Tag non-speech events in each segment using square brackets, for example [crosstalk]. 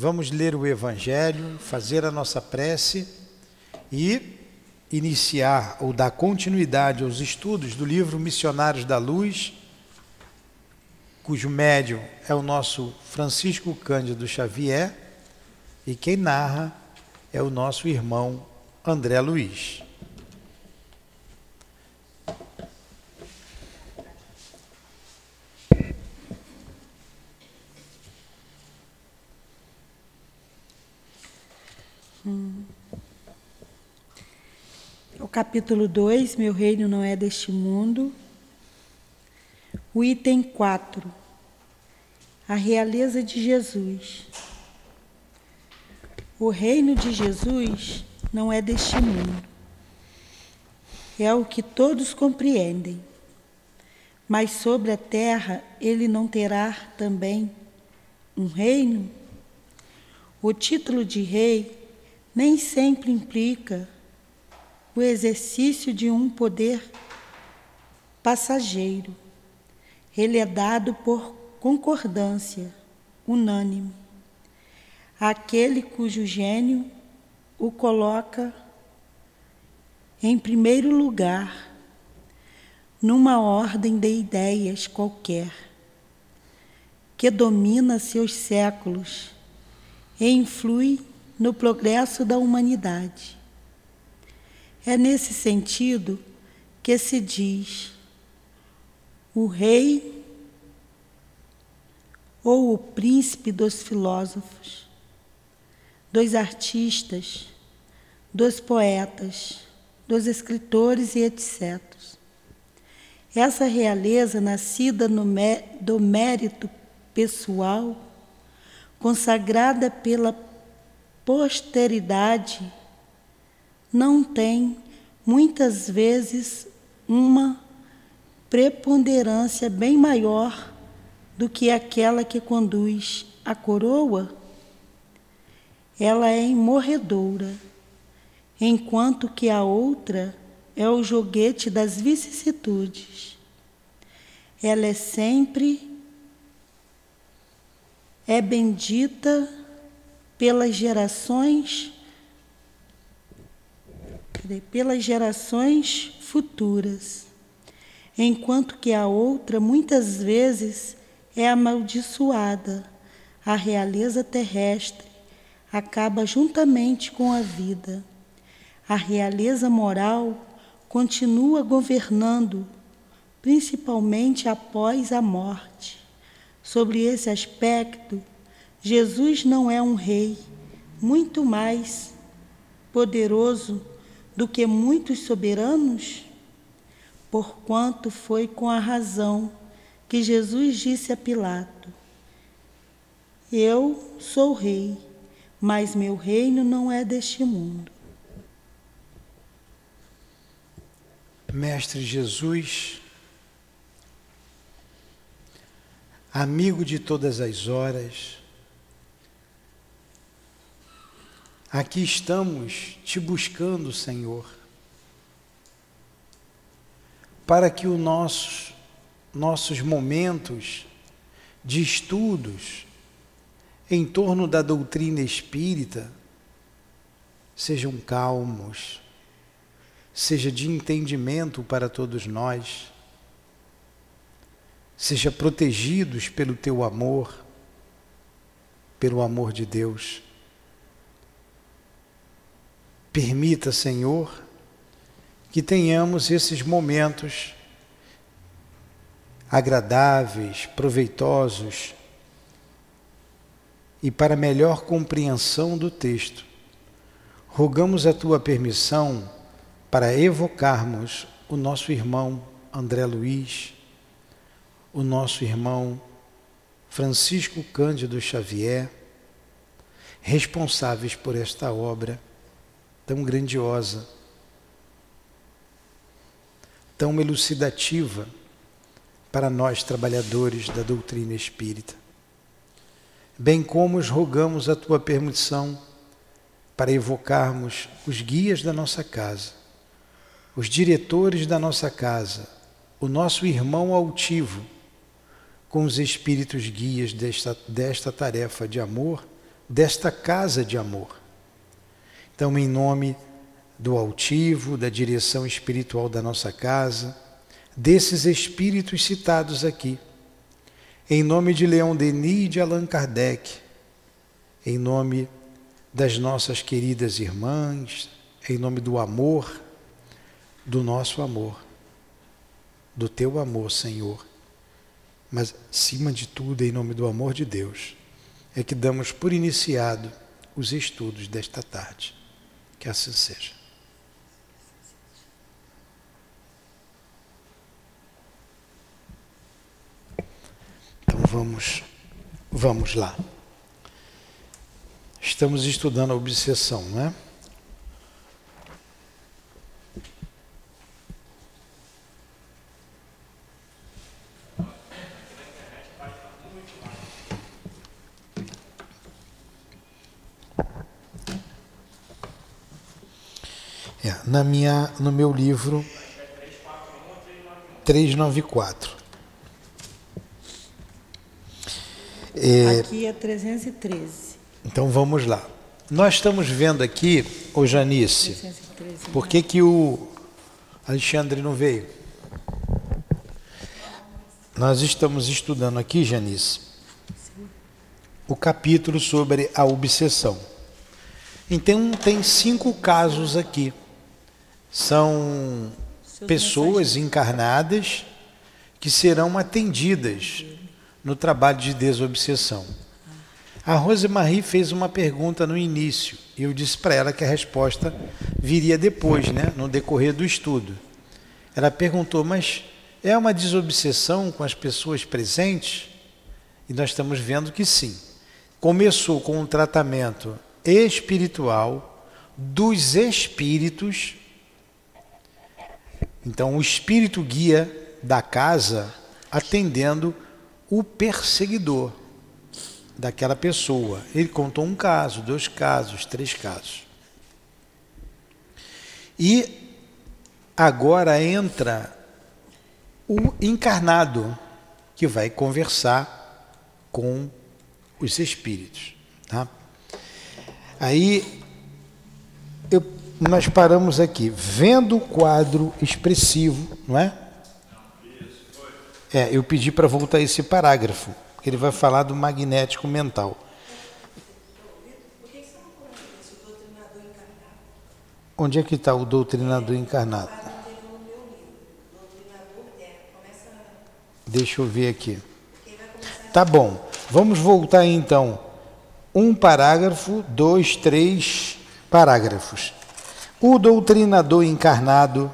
Vamos ler o Evangelho, fazer a nossa prece e iniciar ou dar continuidade aos estudos do livro Missionários da Luz, cujo médium é o nosso Francisco Cândido Xavier e quem narra é o nosso irmão André Luiz. Capítulo 2, Meu reino não é deste mundo. O item 4, a realeza de Jesus. O reino de Jesus não é deste mundo. É o que todos compreendem. Mas sobre a terra ele não terá também um reino? O título de rei nem sempre implica o exercício de um poder passageiro. Ele é dado por concordância unânime. Aquele cujo gênio o coloca em primeiro lugar, numa ordem de ideias qualquer, que domina seus séculos e influi no progresso da humanidade. É nesse sentido que se diz o rei ou o príncipe dos filósofos, dos artistas, dos poetas, dos escritores e etc. Essa realeza, nascida mé do mérito pessoal, consagrada pela posteridade, não tem muitas vezes uma preponderância bem maior do que aquela que conduz a coroa, ela é imorredoura, enquanto que a outra é o joguete das vicissitudes. Ela é sempre é bendita pelas gerações pelas gerações futuras, enquanto que a outra muitas vezes é amaldiçoada. A realeza terrestre acaba juntamente com a vida. A realeza moral continua governando, principalmente após a morte. Sobre esse aspecto, Jesus não é um rei, muito mais poderoso do que muitos soberanos? Porquanto foi com a razão que Jesus disse a Pilato: Eu sou rei, mas meu reino não é deste mundo. Mestre Jesus, amigo de todas as horas, Aqui estamos te buscando, Senhor, para que os nossos, nossos momentos de estudos em torno da doutrina espírita sejam calmos, seja de entendimento para todos nós, seja protegidos pelo teu amor, pelo amor de Deus. Permita, Senhor, que tenhamos esses momentos agradáveis, proveitosos e para melhor compreensão do texto. Rogamos a tua permissão para evocarmos o nosso irmão André Luiz, o nosso irmão Francisco Cândido Xavier, responsáveis por esta obra tão grandiosa, tão elucidativa para nós trabalhadores da doutrina espírita. Bem como os rogamos a tua permissão para evocarmos os guias da nossa casa, os diretores da nossa casa, o nosso irmão altivo, com os espíritos guias desta, desta tarefa de amor desta casa de amor. Então, em nome do altivo, da direção espiritual da nossa casa, desses espíritos citados aqui, em nome de Leon Denis e de Allan Kardec, em nome das nossas queridas irmãs, em nome do amor, do nosso amor, do teu amor, Senhor. Mas, acima de tudo, em nome do amor de Deus, é que damos por iniciado os estudos desta tarde. Que assim seja. Então vamos, vamos lá. Estamos estudando a obsessão, não é? Na minha, no meu livro 394. É, aqui é 313. Então vamos lá. Nós estamos vendo aqui, ô Janice, 313, por que, que o Alexandre não veio? Nós estamos estudando aqui, Janice, o capítulo sobre a obsessão. Então tem cinco casos aqui são pessoas encarnadas que serão atendidas no trabalho de desobsessão. A Rosemarie fez uma pergunta no início e eu disse para ela que a resposta viria depois, né, no decorrer do estudo. Ela perguntou: "Mas é uma desobsessão com as pessoas presentes?" E nós estamos vendo que sim. Começou com um tratamento espiritual dos espíritos então, o espírito guia da casa atendendo o perseguidor daquela pessoa. Ele contou um caso, dois casos, três casos. E agora entra o encarnado que vai conversar com os espíritos. Tá? Aí eu nós paramos aqui, vendo o quadro expressivo, não é? É, eu pedi para voltar esse parágrafo, porque ele vai falar do magnético mental. Onde é que está o doutrinador encarnado? Deixa eu ver aqui. Tá bom. Vamos voltar então. Um parágrafo, dois, três parágrafos. O doutrinador encarnado.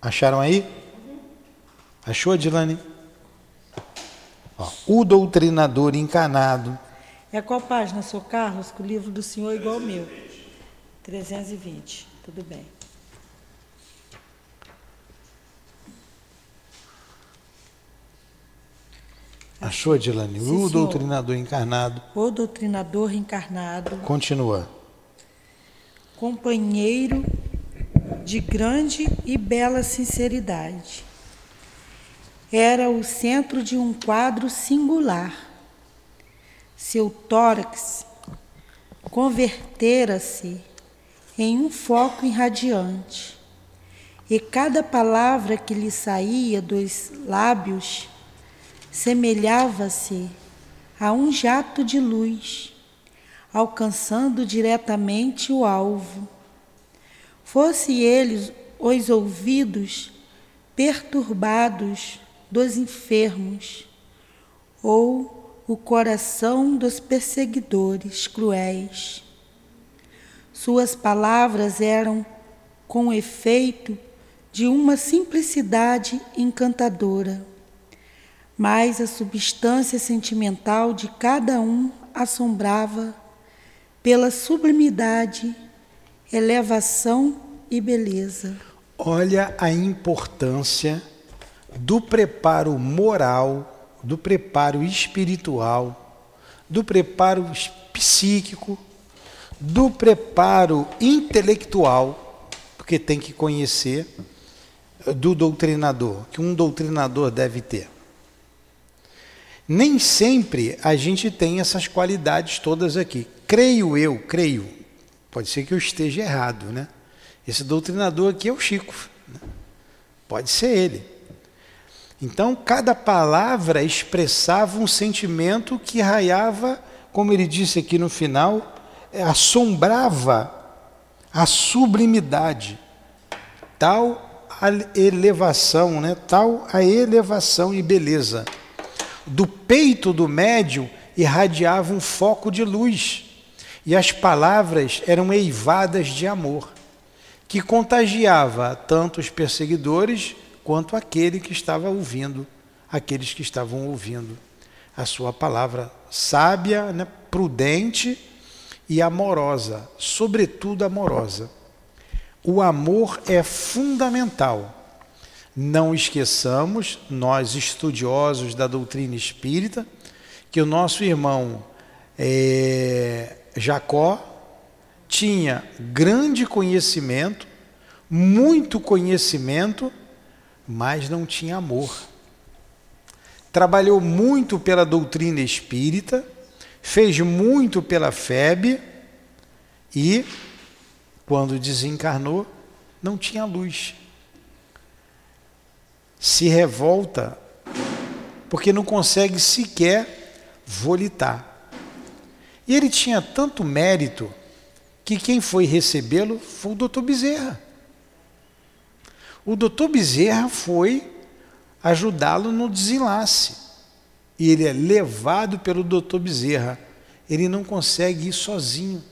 Acharam aí? Achou, Adilane? Ó, o doutrinador encarnado. É qual página, Sr. Carlos? Que o livro do senhor é igual ao meu. 320. Tudo bem. Achou, Adilane? Sim, o doutrinador encarnado. O doutrinador encarnado. Continua companheiro de grande e bela sinceridade. Era o centro de um quadro singular. Seu tórax convertera-se em um foco irradiante, e cada palavra que lhe saía dos lábios semelhava-se a um jato de luz alcançando diretamente o alvo. Fosse eles os ouvidos perturbados dos enfermos, ou o coração dos perseguidores cruéis. Suas palavras eram com efeito de uma simplicidade encantadora, mas a substância sentimental de cada um assombrava pela sublimidade, elevação e beleza. Olha a importância do preparo moral, do preparo espiritual, do preparo psíquico, do preparo intelectual, porque tem que conhecer do doutrinador, que um doutrinador deve ter. Nem sempre a gente tem essas qualidades todas aqui. Creio eu, creio. Pode ser que eu esteja errado, né? Esse doutrinador aqui é o Chico. Né? Pode ser ele. Então, cada palavra expressava um sentimento que raiava, como ele disse aqui no final, assombrava a sublimidade, tal a elevação, né? tal a elevação e beleza. Do peito do médium irradiava um foco de luz, e as palavras eram eivadas de amor, que contagiava tanto os perseguidores quanto aquele que estava ouvindo, aqueles que estavam ouvindo a sua palavra sábia, né? prudente e amorosa, sobretudo amorosa. O amor é fundamental. Não esqueçamos, nós estudiosos da doutrina espírita, que o nosso irmão é, Jacó tinha grande conhecimento, muito conhecimento, mas não tinha amor. Trabalhou muito pela doutrina espírita, fez muito pela FEB e, quando desencarnou, não tinha luz. Se revolta porque não consegue sequer volitar. E ele tinha tanto mérito que quem foi recebê-lo foi o doutor Bezerra. O doutor Bezerra foi ajudá-lo no desenlace e ele é levado pelo doutor Bezerra. Ele não consegue ir sozinho.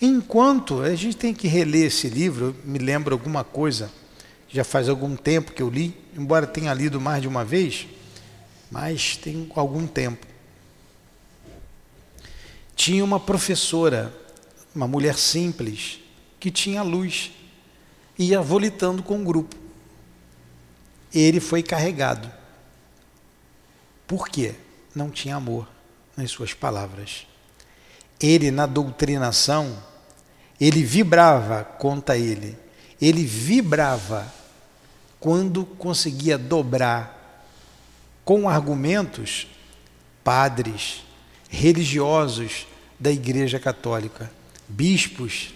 Enquanto a gente tem que reler esse livro, me lembra alguma coisa, já faz algum tempo que eu li, embora tenha lido mais de uma vez, mas tem algum tempo. Tinha uma professora, uma mulher simples, que tinha luz, ia volitando com o grupo. Ele foi carregado. Por quê? Não tinha amor nas suas palavras. Ele, na doutrinação, ele vibrava contra ele. Ele vibrava quando conseguia dobrar com argumentos padres, religiosos da Igreja Católica, bispos,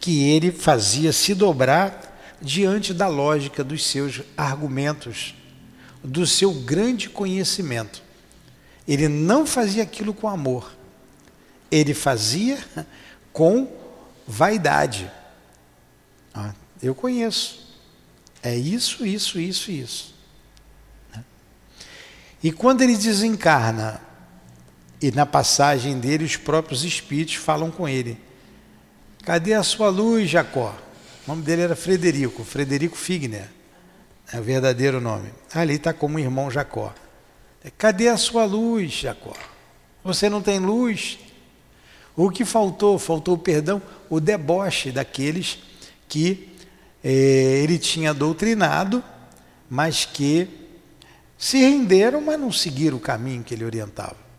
que ele fazia se dobrar diante da lógica dos seus argumentos do seu grande conhecimento. Ele não fazia aquilo com amor, ele fazia [laughs] com vaidade. Ah, eu conheço. É isso, isso, isso, isso. E quando ele desencarna, e na passagem dele, os próprios espíritos falam com ele: Cadê a sua luz, Jacó? O nome dele era Frederico, Frederico Figner. É o verdadeiro nome. Ali está como irmão Jacó. Cadê a sua luz, Jacó? Você não tem luz? O que faltou? Faltou o perdão, o deboche daqueles que eh, ele tinha doutrinado, mas que se renderam, mas não seguiram o caminho que ele orientava.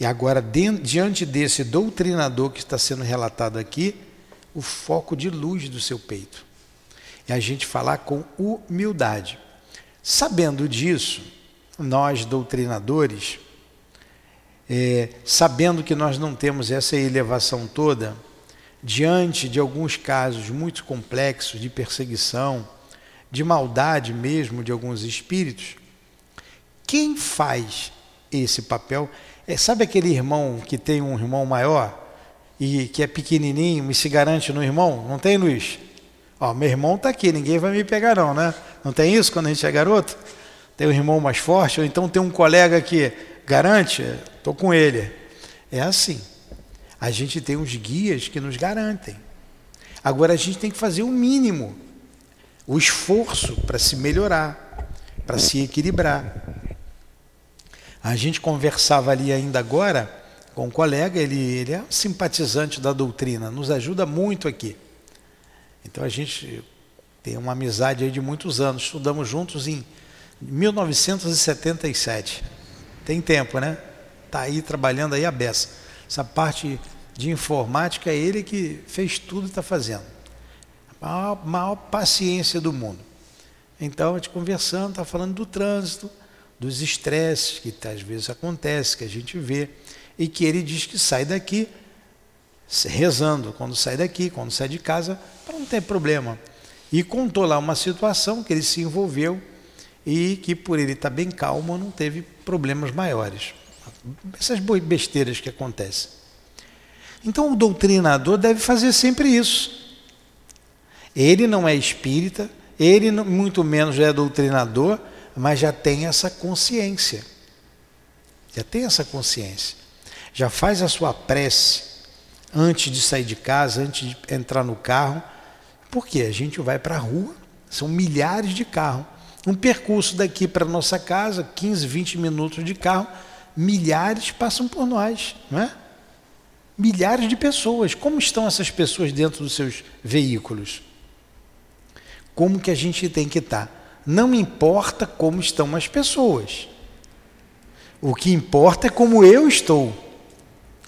E agora, diante desse doutrinador que está sendo relatado aqui, o foco de luz do seu peito é a gente falar com humildade. Sabendo disso, nós doutrinadores, é, sabendo que nós não temos essa elevação toda, diante de alguns casos muito complexos de perseguição, de maldade mesmo de alguns espíritos, quem faz esse papel é, sabe aquele irmão que tem um irmão maior e que é pequenininho e se garante no irmão? Não tem, Luiz? Ó, meu irmão está aqui, ninguém vai me pegar não, né? Não tem isso quando a gente é garoto? Tem um irmão mais forte, ou então tem um colega que garante, estou com ele. É assim. A gente tem uns guias que nos garantem. Agora a gente tem que fazer o mínimo, o esforço para se melhorar, para se equilibrar. A gente conversava ali ainda agora com um colega, ele, ele é simpatizante da doutrina, nos ajuda muito aqui. Então a gente tem uma amizade aí de muitos anos. Estudamos juntos em 1977. Tem tempo, né? Está aí trabalhando aí a beça. Essa parte de informática é ele que fez tudo e está fazendo. A maior, maior paciência do mundo. Então, a gente conversando, está falando do trânsito, dos estresses que às vezes acontece, que a gente vê, e que ele diz que sai daqui rezando quando sai daqui, quando sai de casa, para não ter problema. E contou lá uma situação que ele se envolveu e que por ele estar bem calmo não teve problemas maiores. Essas besteiras que acontecem. Então o doutrinador deve fazer sempre isso. Ele não é espírita, ele muito menos é doutrinador, mas já tem essa consciência. Já tem essa consciência. Já faz a sua prece antes de sair de casa, antes de entrar no carro. Porque a gente vai para a rua, são milhares de carros. Um percurso daqui para nossa casa, 15, 20 minutos de carro, milhares passam por nós, não é? Milhares de pessoas. Como estão essas pessoas dentro dos seus veículos? Como que a gente tem que estar? Não importa como estão as pessoas. O que importa é como eu estou.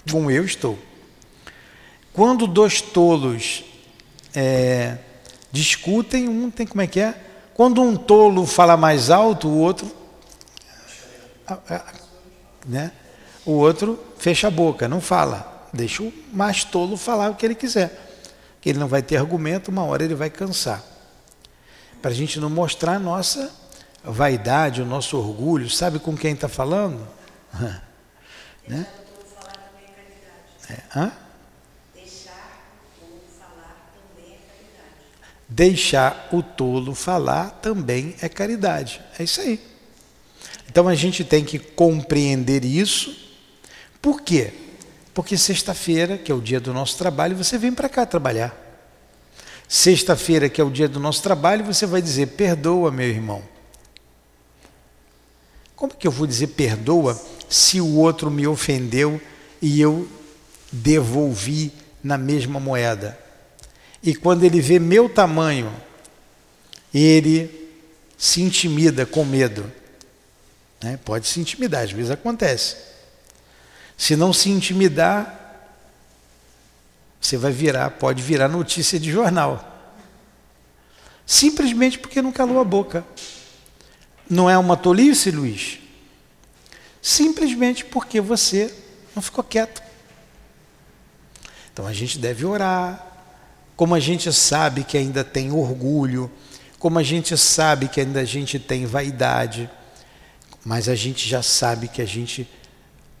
Como eu estou. Quando dois tolos é, discutem, um tem como é que é? Quando um tolo fala mais alto, o outro, né? O outro fecha a boca, não fala. Deixa o mais tolo falar o que ele quiser. Que ele não vai ter argumento, uma hora ele vai cansar para a gente não mostrar a nossa vaidade, o nosso orgulho. Sabe com quem está falando? [laughs] né? É. Hã? Deixar o tolo falar também é caridade. É isso aí. Então a gente tem que compreender isso. Por quê? Porque sexta-feira, que é o dia do nosso trabalho, você vem para cá trabalhar. Sexta-feira, que é o dia do nosso trabalho, você vai dizer: perdoa, meu irmão. Como que eu vou dizer perdoa se o outro me ofendeu e eu devolvi na mesma moeda? E quando ele vê meu tamanho, ele se intimida com medo. Né? Pode se intimidar, às vezes acontece. Se não se intimidar, você vai virar, pode virar notícia de jornal. Simplesmente porque não calou a boca. Não é uma tolice, Luiz? Simplesmente porque você não ficou quieto. Então a gente deve orar. Como a gente sabe que ainda tem orgulho, como a gente sabe que ainda a gente tem vaidade, mas a gente já sabe que a gente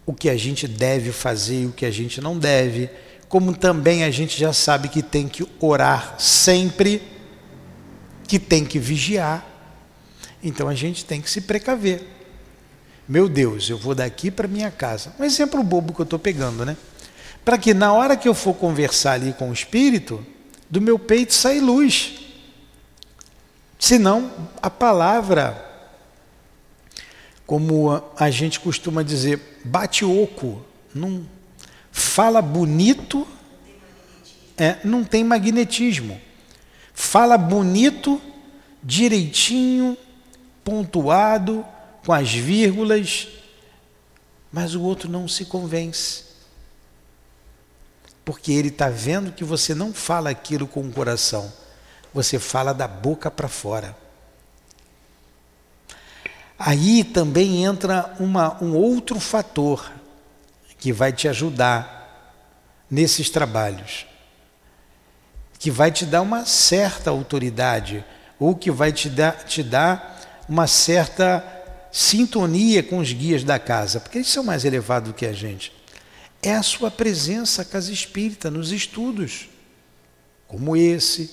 o que a gente deve fazer e o que a gente não deve como também a gente já sabe que tem que orar sempre, que tem que vigiar. Então a gente tem que se precaver. Meu Deus, eu vou daqui para minha casa. Um exemplo bobo que eu estou pegando, né? Para que na hora que eu for conversar ali com o Espírito, do meu peito saia luz. Senão, a palavra, como a gente costuma dizer, bate oco, não, Fala bonito, é, não tem magnetismo. Fala bonito, direitinho, pontuado, com as vírgulas, mas o outro não se convence. Porque ele está vendo que você não fala aquilo com o coração, você fala da boca para fora. Aí também entra uma, um outro fator que vai te ajudar nesses trabalhos, que vai te dar uma certa autoridade, ou que vai te dar, te dar uma certa sintonia com os guias da casa, porque eles são mais elevados do que a gente. É a sua presença, casa espírita, nos estudos, como esse,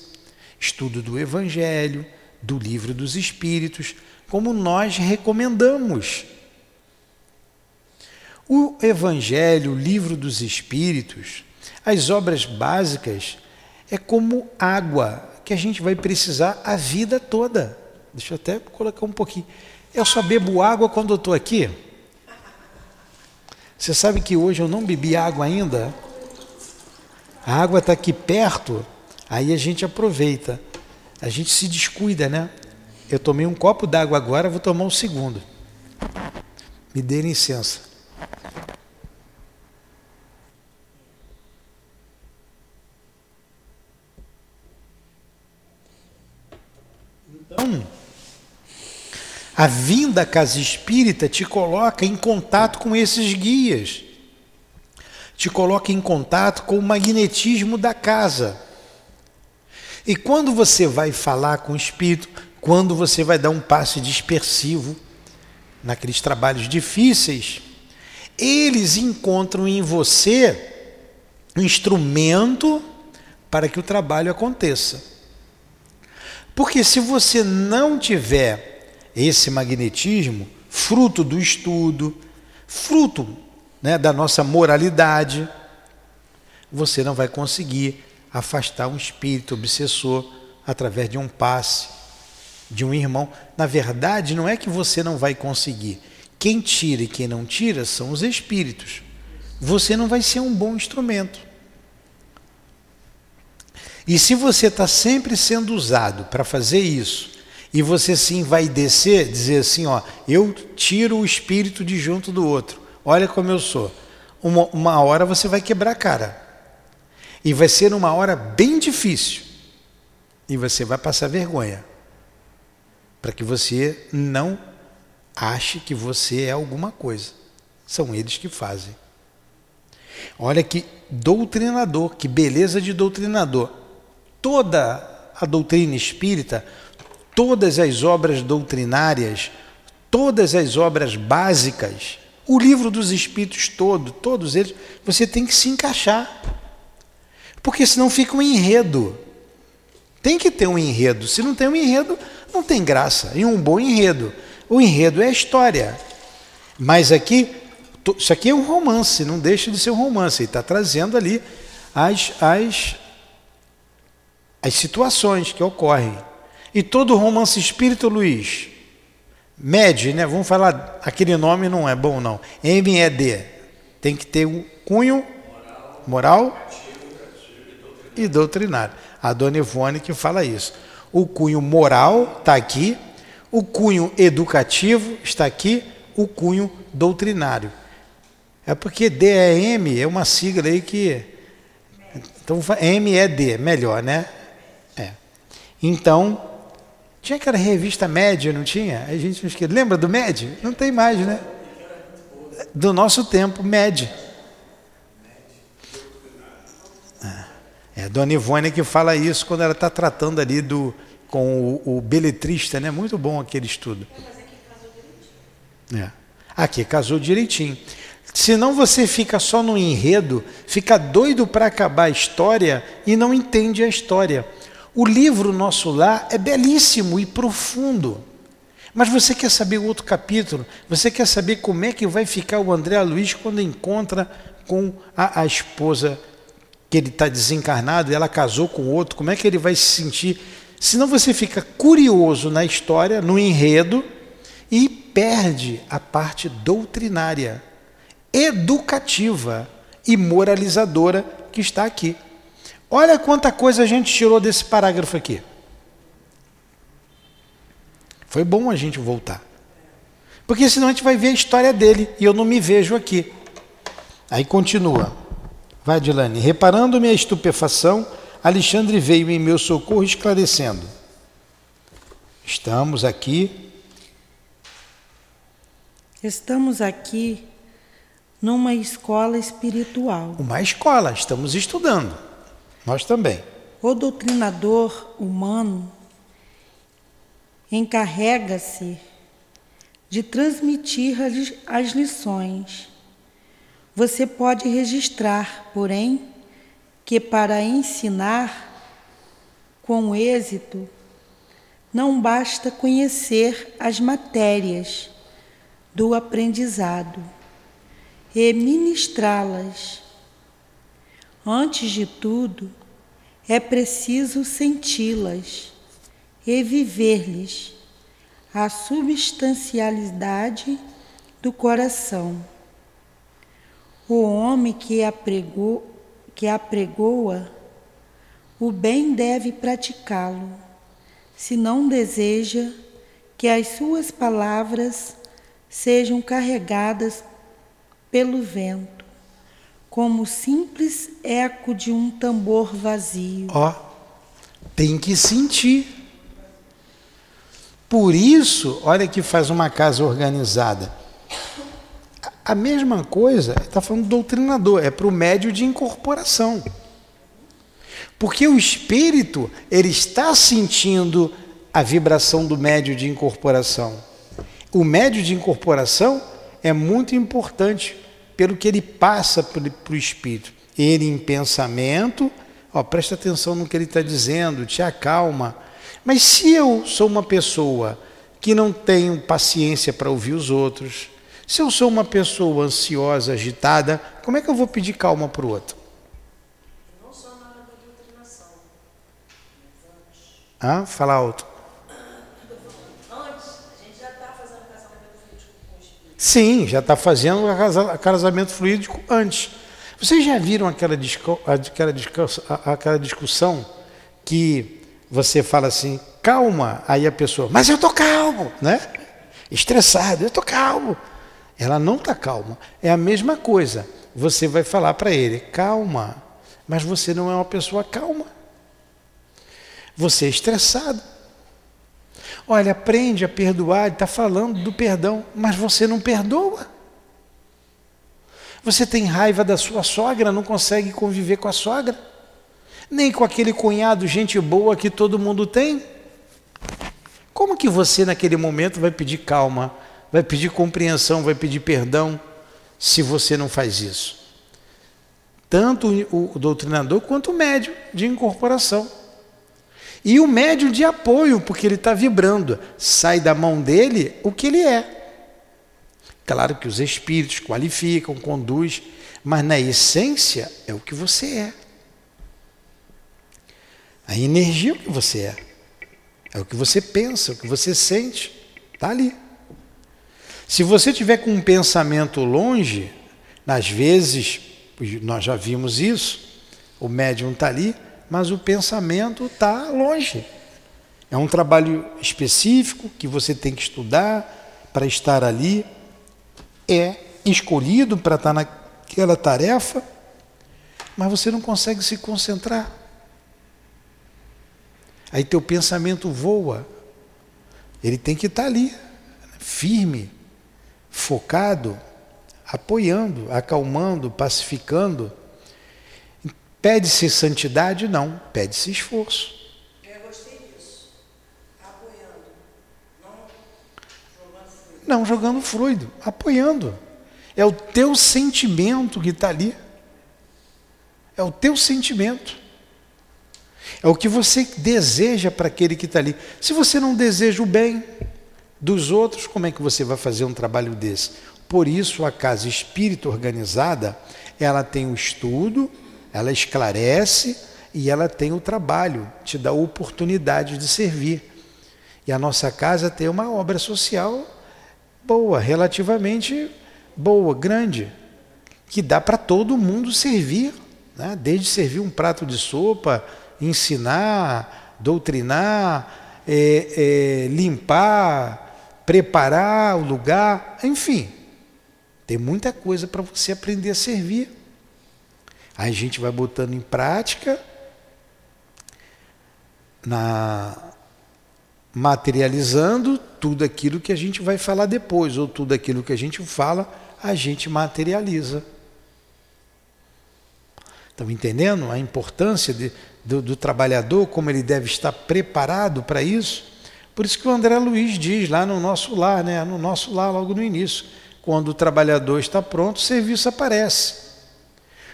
estudo do Evangelho, do Livro dos Espíritos, como nós recomendamos. O Evangelho, o livro dos Espíritos, as obras básicas, é como água que a gente vai precisar a vida toda. Deixa eu até colocar um pouquinho. Eu só bebo água quando eu estou aqui. Você sabe que hoje eu não bebi água ainda? A água está aqui perto, aí a gente aproveita. A gente se descuida, né? Eu tomei um copo d'água agora, vou tomar um segundo. Me dê licença. A vinda à casa espírita te coloca em contato com esses guias, te coloca em contato com o magnetismo da casa. E quando você vai falar com o espírito, quando você vai dar um passe dispersivo naqueles trabalhos difíceis, eles encontram em você um instrumento para que o trabalho aconteça. Porque se você não tiver esse magnetismo, fruto do estudo, fruto né, da nossa moralidade, você não vai conseguir afastar um espírito obsessor através de um passe, de um irmão. Na verdade, não é que você não vai conseguir. Quem tira e quem não tira são os espíritos. Você não vai ser um bom instrumento. E se você está sempre sendo usado para fazer isso, e você sim vai descer, dizer assim, ó, eu tiro o espírito de junto do outro. Olha como eu sou. Uma, uma hora você vai quebrar a cara. E vai ser uma hora bem difícil. E você vai passar vergonha. Para que você não ache que você é alguma coisa. São eles que fazem. Olha que doutrinador, que beleza de doutrinador. Toda a doutrina espírita, todas as obras doutrinárias, todas as obras básicas, o livro dos espíritos todo, todos eles, você tem que se encaixar. Porque senão fica um enredo. Tem que ter um enredo. Se não tem um enredo, não tem graça. E um bom enredo. O enredo é a história. Mas aqui, isso aqui é um romance, não deixa de ser um romance. Ele está trazendo ali as, as, as situações que ocorrem. E todo romance espírito, Luiz, MED, né? Vamos falar, aquele nome não é bom não. MED. Tem que ter um cunho moral, moral e doutrinário. A dona Ivone que fala isso. O cunho moral está aqui, o cunho educativo está aqui, o cunho doutrinário. É porque DEM é uma sigla aí que. Então, MED, melhor, né? É. Então, tinha aquela revista Média, não tinha? A gente não esquece. Lembra do Média? Não tem mais, né? Do nosso tempo, Média. É a Dona Ivone que fala isso quando ela está tratando ali do, com o, o beletrista, né? Muito bom aquele estudo. É. Aqui casou direitinho. Senão você fica só no enredo, fica doido para acabar a história e não entende a história. O livro Nosso Lar é belíssimo e profundo. Mas você quer saber o outro capítulo? Você quer saber como é que vai ficar o André Luiz quando encontra com a, a esposa que ele está desencarnado e ela casou com outro, como é que ele vai se sentir? Senão você fica curioso na história, no enredo, e perde a parte doutrinária, educativa e moralizadora que está aqui. Olha quanta coisa a gente tirou desse parágrafo aqui. Foi bom a gente voltar. Porque senão a gente vai ver a história dele e eu não me vejo aqui. Aí continua. Vai, Dilane. Reparando minha estupefação, Alexandre veio em meu socorro esclarecendo. Estamos aqui. Estamos aqui numa escola espiritual. Uma escola, estamos estudando. Nós também. O doutrinador humano encarrega-se de transmitir as lições você pode registrar, porém, que para ensinar com êxito não basta conhecer as matérias do aprendizado e ministrá-las. Antes de tudo, é preciso senti-las e viver-lhes a substancialidade do coração. O homem que apregou, que apregoa o bem deve praticá-lo, se não deseja que as suas palavras sejam carregadas pelo vento, como simples eco de um tambor vazio. Ó, tem que sentir. Por isso, olha que faz uma casa organizada. A mesma coisa, está falando doutrinador, é para o médio de incorporação. Porque o espírito, ele está sentindo a vibração do médio de incorporação. O médio de incorporação é muito importante pelo que ele passa para o espírito. Ele em pensamento, ó, presta atenção no que ele está dizendo, te acalma. Mas se eu sou uma pessoa que não tenho paciência para ouvir os outros, se eu sou uma pessoa ansiosa, agitada, como é que eu vou pedir calma para o outro? Não só na doutrinação. Ah, fala alto. Sim, já está fazendo casamento fluídico antes. Vocês já viram aquela, discu aquela, discussão, aquela discussão que você fala assim, calma, aí a pessoa, mas eu estou calmo, né? Estressado, eu estou calmo. Ela não está calma. É a mesma coisa. Você vai falar para ele, calma, mas você não é uma pessoa calma. Você é estressado. Olha, aprende a perdoar, ele está falando do perdão, mas você não perdoa. Você tem raiva da sua sogra, não consegue conviver com a sogra, nem com aquele cunhado, gente boa que todo mundo tem. Como que você, naquele momento, vai pedir calma, vai pedir compreensão, vai pedir perdão, se você não faz isso? Tanto o doutrinador quanto o médio de incorporação. E o médium de apoio, porque ele está vibrando. Sai da mão dele o que ele é. Claro que os espíritos qualificam, conduz, mas na essência é o que você é. A energia é o que você é. É o que você pensa, é o que você sente. Está ali. Se você tiver com um pensamento longe, às vezes, nós já vimos isso, o médium está ali, mas o pensamento está longe. É um trabalho específico que você tem que estudar para estar ali. É escolhido para estar naquela tarefa, mas você não consegue se concentrar. Aí teu pensamento voa. Ele tem que estar ali, firme, focado, apoiando, acalmando, pacificando Pede-se santidade? Não, pede-se esforço. Eu gostei disso. Apoiando. Não jogando fluido. Não jogando fluido, apoiando. É o teu sentimento que está ali. É o teu sentimento. É o que você deseja para aquele que está ali. Se você não deseja o bem dos outros, como é que você vai fazer um trabalho desse? Por isso, a casa espírita organizada, ela tem o estudo, ela esclarece e ela tem o trabalho, te dá oportunidade de servir. E a nossa casa tem uma obra social boa, relativamente boa, grande, que dá para todo mundo servir, né? desde servir um prato de sopa, ensinar, doutrinar, é, é, limpar, preparar o lugar, enfim, tem muita coisa para você aprender a servir. Aí a gente vai botando em prática, na materializando tudo aquilo que a gente vai falar depois, ou tudo aquilo que a gente fala, a gente materializa. Estão entendendo a importância de, do, do, trabalhador, como ele deve estar preparado para isso? Por isso que o André Luiz diz lá no nosso lar, né? no nosso lar, logo no início: quando o trabalhador está pronto, o serviço aparece.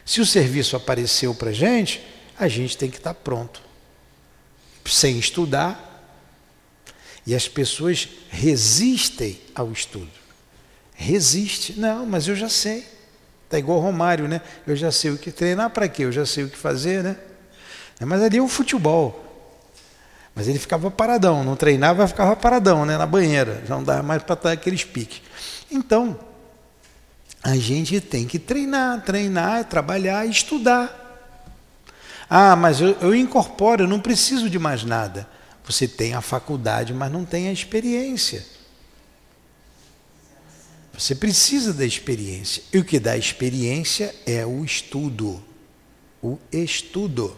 Se o serviço apareceu para a gente, a gente tem que estar tá pronto. Sem estudar. E as pessoas resistem ao estudo. Resiste. Não, mas eu já sei. Está igual Romário, né? Eu já sei o que treinar para quê? Eu já sei o que fazer, né? Mas ali é o futebol. Mas ele ficava paradão, não treinava, ficava paradão, né? Na banheira. Já não dava mais para estar aqueles piques. Então, a gente tem que treinar, treinar, trabalhar, estudar. Ah, mas eu, eu incorporo, eu não preciso de mais nada. Você tem a faculdade, mas não tem a experiência. Você precisa da experiência. E o que dá experiência é o estudo. O estudo.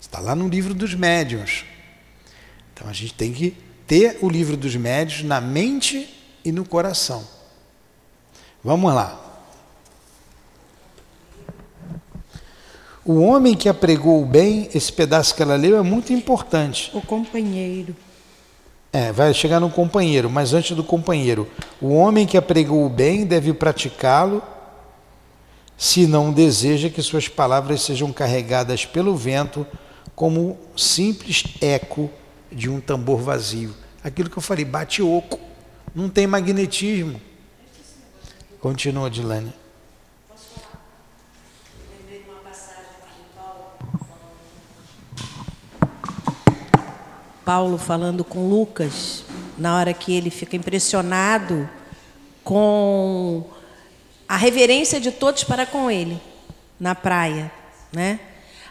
Está lá no livro dos médiuns. Então a gente tem que ter o livro dos médios na mente e no coração. Vamos lá. O homem que apregou o bem, esse pedaço que ela leu é muito importante. O companheiro. É, vai chegar no companheiro, mas antes do companheiro. O homem que apregou o bem deve praticá-lo, se não deseja que suas palavras sejam carregadas pelo vento como simples eco de um tambor vazio. Aquilo que eu falei, bate oco, não tem magnetismo. Continua, Dilane. Paulo falando com Lucas, na hora que ele fica impressionado com a reverência de todos para com ele, na praia, né?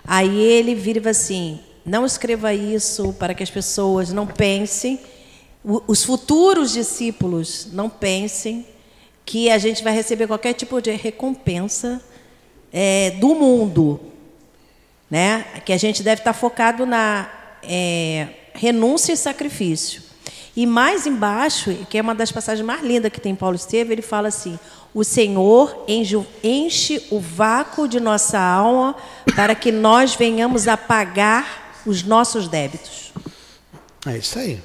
Aí ele vira assim: não escreva isso para que as pessoas não pensem, os futuros discípulos não pensem que a gente vai receber qualquer tipo de recompensa é, do mundo, né? Que a gente deve estar focado na é, renúncia e sacrifício. E mais embaixo, que é uma das passagens mais lindas que tem Paulo Estevam, ele fala assim: O Senhor enche o vácuo de nossa alma para que nós venhamos a pagar os nossos débitos. É isso aí.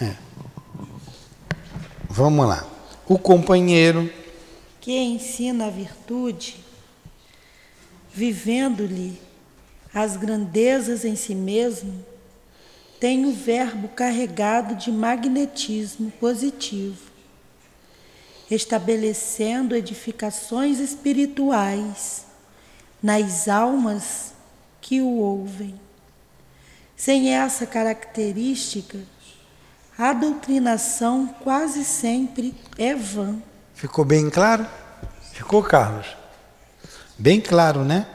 É. Vamos lá. O companheiro que ensina a virtude, vivendo-lhe as grandezas em si mesmo, tem o verbo carregado de magnetismo positivo, estabelecendo edificações espirituais nas almas que o ouvem. Sem essa característica, a doutrinação quase sempre é vã. Ficou bem claro? Ficou, Carlos? Bem claro, né?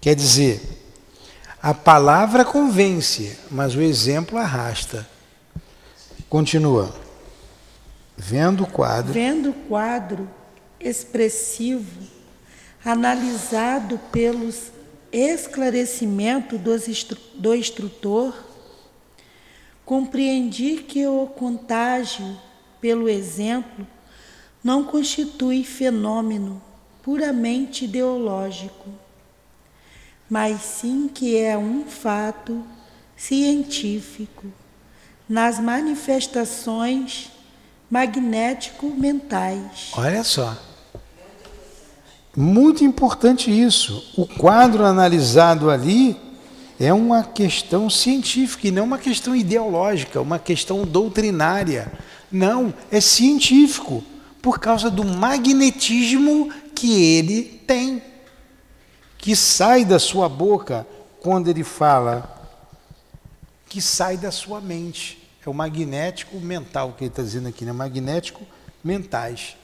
Quer dizer, a palavra convence, mas o exemplo arrasta. Continua. Vendo o quadro. Vendo o quadro expressivo, analisado pelos esclarecimentos do instrutor, compreendi que o contágio pelo exemplo não constitui fenômeno puramente ideológico mas sim que é um fato científico nas manifestações magnético-mentais. Olha só. Muito importante isso. O quadro analisado ali é uma questão científica e não uma questão ideológica, uma questão doutrinária. Não, é científico, por causa do magnetismo que ele tem que sai da sua boca quando ele fala, que sai da sua mente. É o magnético mental que ele está dizendo aqui, né? Magnético mentais.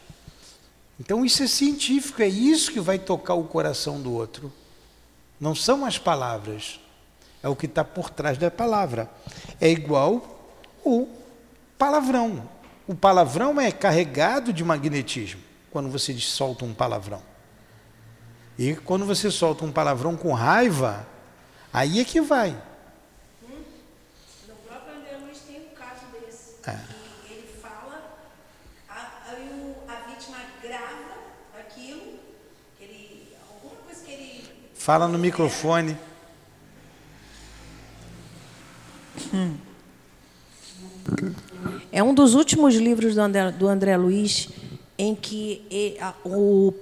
Então isso é científico, é isso que vai tocar o coração do outro. Não são as palavras, é o que está por trás da palavra. É igual o palavrão. O palavrão é carregado de magnetismo quando você solta um palavrão. E quando você solta um palavrão com raiva, aí é que vai. Hum? No próprio André Luiz tem um caso desse. É. ele fala, aí a, vítima grava aquilo, ele, alguma coisa que ele. Fala no microfone. É um dos últimos livros do André, do André Luiz em que ele, a, o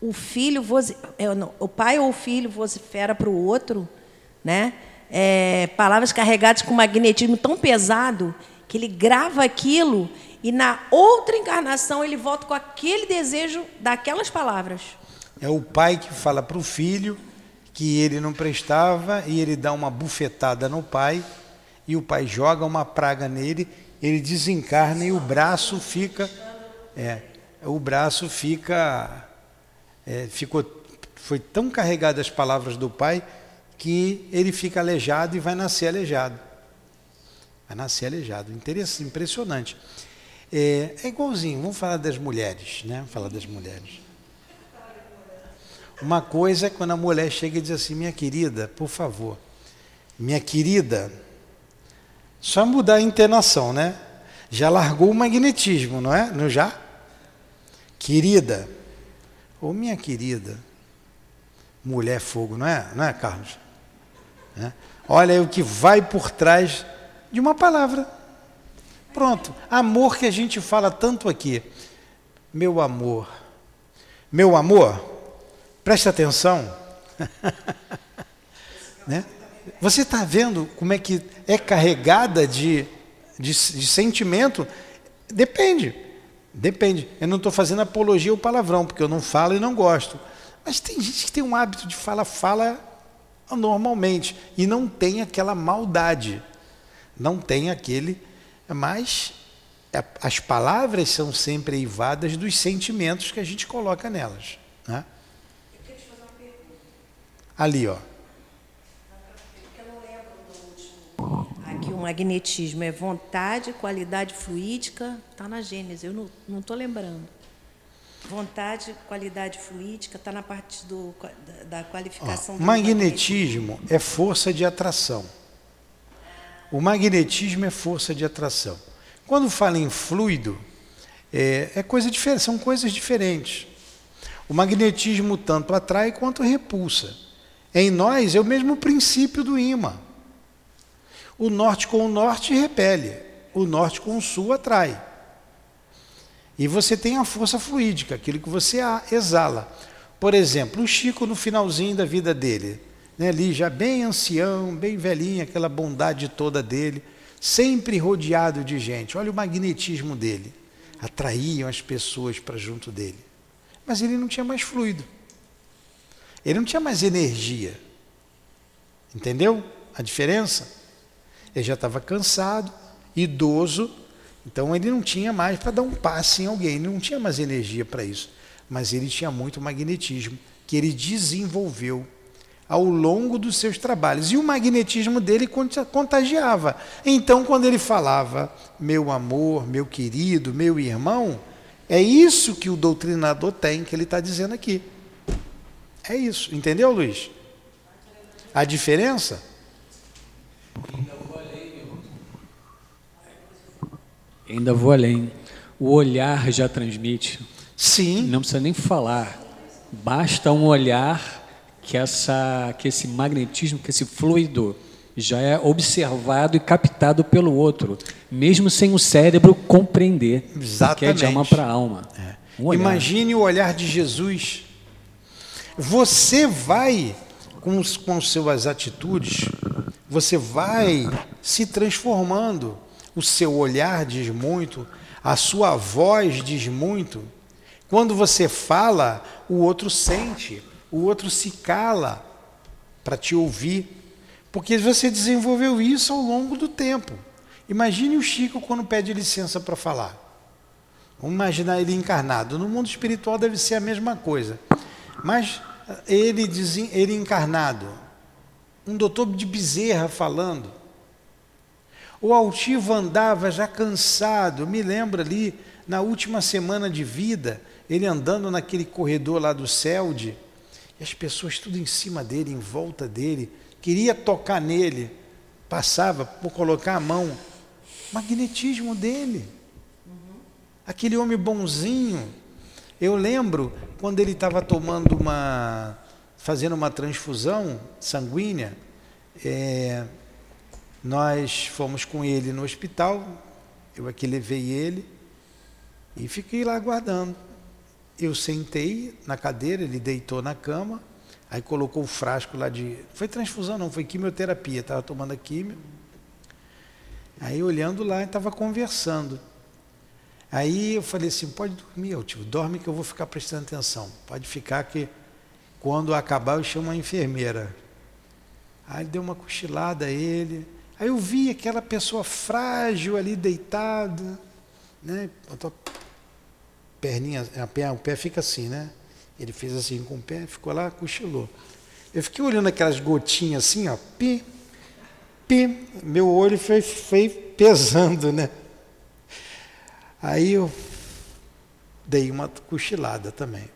o filho, é, o pai ou o filho vocifera para o outro, né? É, palavras carregadas com magnetismo tão pesado que ele grava aquilo e na outra encarnação ele volta com aquele desejo daquelas palavras. É o pai que fala para o filho que ele não prestava e ele dá uma bufetada no pai e o pai joga uma praga nele, ele desencarna e o braço fica, é, o braço fica é, ficou, foi tão carregado as palavras do pai que ele fica aleijado e vai nascer aleijado. Vai nascer aleijado. Interessante, impressionante. É, é igualzinho, vamos falar das mulheres, né? Vamos falar das mulheres. Uma coisa é quando a mulher chega e diz assim, minha querida, por favor, minha querida, Só mudar a entenação, né? Já largou o magnetismo, não é? Não já? Querida, ou minha querida, mulher fogo, não é? Não é, Carlos? É? Olha o que vai por trás de uma palavra. Pronto. Amor que a gente fala tanto aqui. Meu amor. Meu amor, preste atenção. [laughs] né? Você está vendo como é que é carregada de, de, de sentimento? Depende. Depende. Eu não estou fazendo apologia ao palavrão, porque eu não falo e não gosto. Mas tem gente que tem um hábito de falar, fala normalmente e não tem aquela maldade. Não tem aquele. Mas as palavras são sempre eivadas dos sentimentos que a gente coloca nelas. Né? Ali, ó. Aqui o magnetismo é vontade, qualidade fluídica, está na Gênesis, eu não estou lembrando. Vontade, qualidade fluídica, está na parte do, da, da qualificação. Ó, magnetismo, magnetismo é força de atração. O magnetismo é força de atração. Quando fala em fluido, é, é coisa diferente, são coisas diferentes. O magnetismo tanto atrai quanto repulsa. Em nós é o mesmo princípio do imã. O norte com o norte repele, o norte com o sul atrai. E você tem a força fluídica, aquilo que você exala. Por exemplo, o Chico no finalzinho da vida dele, né, ali já bem ancião, bem velhinho, aquela bondade toda dele, sempre rodeado de gente. Olha o magnetismo dele. Atraíam as pessoas para junto dele. Mas ele não tinha mais fluido. Ele não tinha mais energia. Entendeu a diferença? Ele já estava cansado, idoso, então ele não tinha mais para dar um passe em alguém, ele não tinha mais energia para isso. Mas ele tinha muito magnetismo, que ele desenvolveu ao longo dos seus trabalhos. E o magnetismo dele contagiava. Então, quando ele falava, meu amor, meu querido, meu irmão, é isso que o doutrinador tem, que ele está dizendo aqui. É isso. Entendeu, Luiz? A diferença? Ainda vou além. O olhar já transmite. Sim. Não precisa nem falar. Basta um olhar que, essa, que esse magnetismo, que esse fluido já é observado e captado pelo outro, mesmo sem o cérebro compreender. Exatamente. Que é de alma para alma. É. Um Imagine o olhar de Jesus. Você vai, com, com suas atitudes, você vai se transformando o seu olhar diz muito, a sua voz diz muito. Quando você fala, o outro sente, o outro se cala para te ouvir, porque você desenvolveu isso ao longo do tempo. Imagine o Chico quando pede licença para falar. Vamos imaginar ele encarnado. No mundo espiritual deve ser a mesma coisa. Mas ele, ele encarnado, um doutor de Bezerra falando, o altivo andava já cansado, me lembra ali, na última semana de vida, ele andando naquele corredor lá do Celde, e as pessoas tudo em cima dele, em volta dele, queria tocar nele, passava por colocar a mão, magnetismo dele. Aquele homem bonzinho. Eu lembro quando ele estava tomando uma, fazendo uma transfusão sanguínea, é, nós fomos com ele no hospital, eu aqui levei ele e fiquei lá aguardando. Eu sentei na cadeira, ele deitou na cama, aí colocou o frasco lá de. Foi transfusão, não, foi quimioterapia, estava tomando a quimio. Aí olhando lá, estava conversando. Aí eu falei assim, pode dormir, eu tio, dorme que eu vou ficar prestando atenção. Pode ficar que quando acabar eu chamo a enfermeira. Aí deu uma cochilada a ele. Aí eu vi aquela pessoa frágil ali deitada, né? A perninha, a pé, o pé fica assim, né? Ele fez assim com o pé, ficou lá, cochilou. Eu fiquei olhando aquelas gotinhas assim, ó, pi, pi, meu olho foi, foi pesando, né? Aí eu dei uma cochilada também.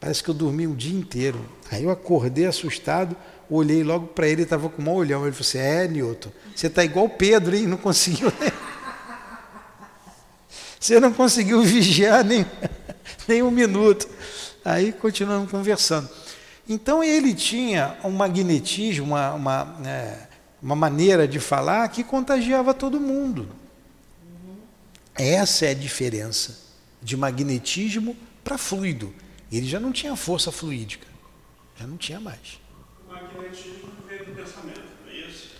Parece que eu dormi o dia inteiro. Aí eu acordei assustado, olhei logo para ele, estava com um olhão. Ele falou assim: É, Newton, você está igual Pedro, hein? Não conseguiu nem. [laughs] Você não conseguiu vigiar nem, [laughs] nem um minuto. Aí continuamos conversando. Então ele tinha um magnetismo, uma, uma, é, uma maneira de falar que contagiava todo mundo. Essa é a diferença de magnetismo para fluido. Ele já não tinha força fluídica, já não tinha mais. O magnetismo veio do pensamento, é isso?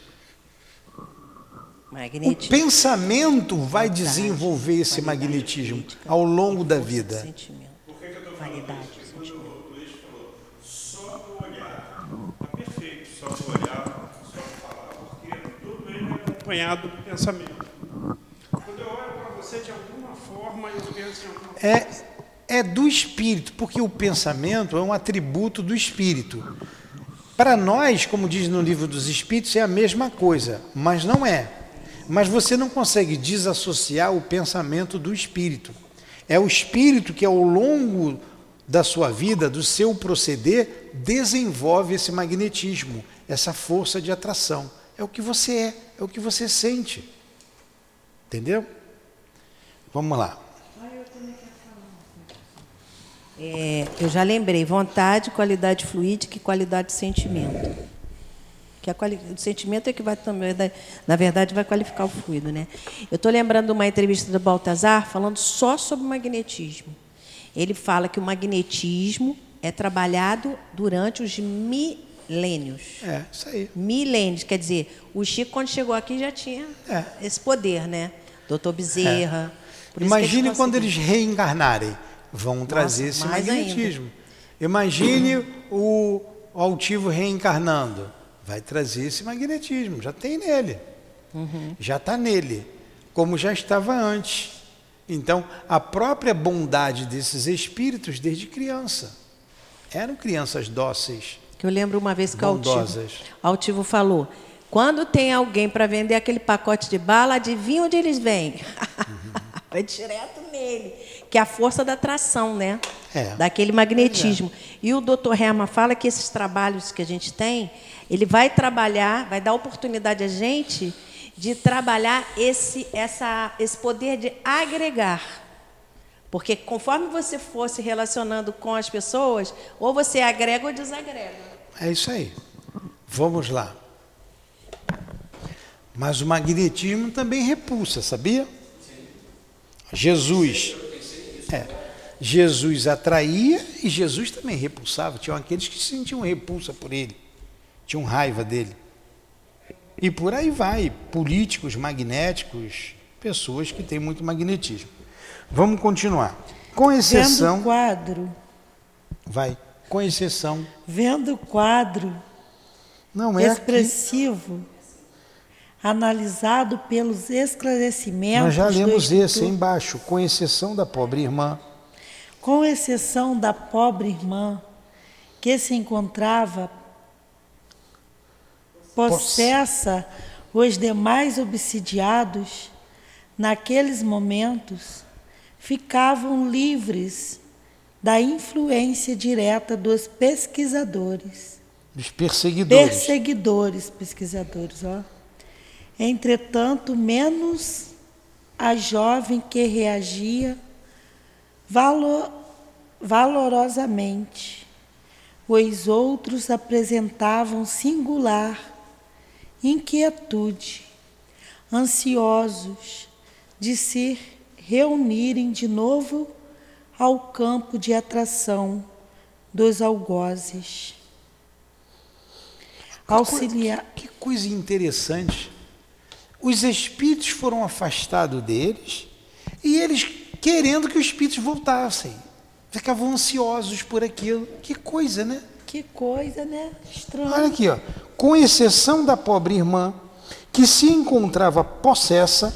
O Magnetismo. pensamento vai desenvolver esse magnetismo ao longo da vida. Sentimento. Por que, que eu estou falando Qualidade, isso? Quando o Luiz falou, só do olhar, está perfeito, só do olhar, só do falar, porque tudo ele é acompanhado do pensamento. Quando eu olho para você, de alguma forma, eu penso alguma. É, é do espírito, porque o pensamento é um atributo do espírito. Para nós, como diz no livro dos Espíritos, é a mesma coisa, mas não é. Mas você não consegue desassociar o pensamento do espírito. É o espírito que, ao longo da sua vida, do seu proceder, desenvolve esse magnetismo, essa força de atração. É o que você é, é o que você sente. Entendeu? Vamos lá. É, eu já lembrei, vontade, qualidade fluídica e qualidade de sentimento. Que a quali... o sentimento é que vai também, na verdade, vai qualificar o fluido, né? Eu estou lembrando de uma entrevista do Baltazar falando só sobre magnetismo. Ele fala que o magnetismo é trabalhado durante os milênios. É, isso aí. Milênios, quer dizer, o Chico, quando chegou aqui, já tinha É. esse poder, né? Doutor Bezerra. Por Imagine quando conseguiram. eles reencarnarem, vão trazer esse magnetismo. Imagine o altivo reencarnando, vai trazer esse magnetismo, já tem nele, Uhum. já está nele, como já estava antes. Então, a própria bondade desses espíritos desde criança eram crianças dóceis. Que eu lembro uma vez que o Altivo. Altivo falou: quando tem alguém para vender aquele pacote de bala, adivinha onde eles vêm? [laughs] Vai direto nele, que é a força da atração, né? É. Daquele magnetismo. E o doutor Herman fala que esses trabalhos que a gente tem, ele vai trabalhar, vai dar oportunidade a gente de trabalhar esse, essa, esse poder de agregar. Porque conforme você for se relacionando com as pessoas, ou você agrega ou desagrega. É isso aí. Vamos lá. Mas o magnetismo também repulsa, sabia? Jesus. É, Jesus atraía e Jesus também repulsava. Tinham aqueles que sentiam repulsa por ele, tinham raiva dele. E por aí vai, políticos magnéticos, pessoas que têm muito magnetismo. Vamos continuar. Com Vendo o exceção, quadro, vai, com exceção, vendo o quadro não é aqui. Analisado pelos esclarecimentos. Nós já lemos esse embaixo, com exceção da pobre irmã. Com exceção da pobre irmã, que se encontrava possessa, os demais obsidiados, naqueles momentos, ficavam livres da influência direta dos pesquisadores. Dos perseguidores. Perseguidores, pesquisadores, ó. Entretanto, menos a jovem que reagia valo- valorosamente. Os outros apresentavam singular inquietude, ansiosos de se reunirem de novo ao campo de atração dos algozes. Auxiliar. Que coisa interessante. Os espíritos foram afastados deles e eles querendo que os espíritos voltassem. Ficavam ansiosos por aquilo. Que coisa, né? Que coisa, né? Estranho. Olha aqui, ó. Com exceção da pobre irmã, que se encontrava possessa,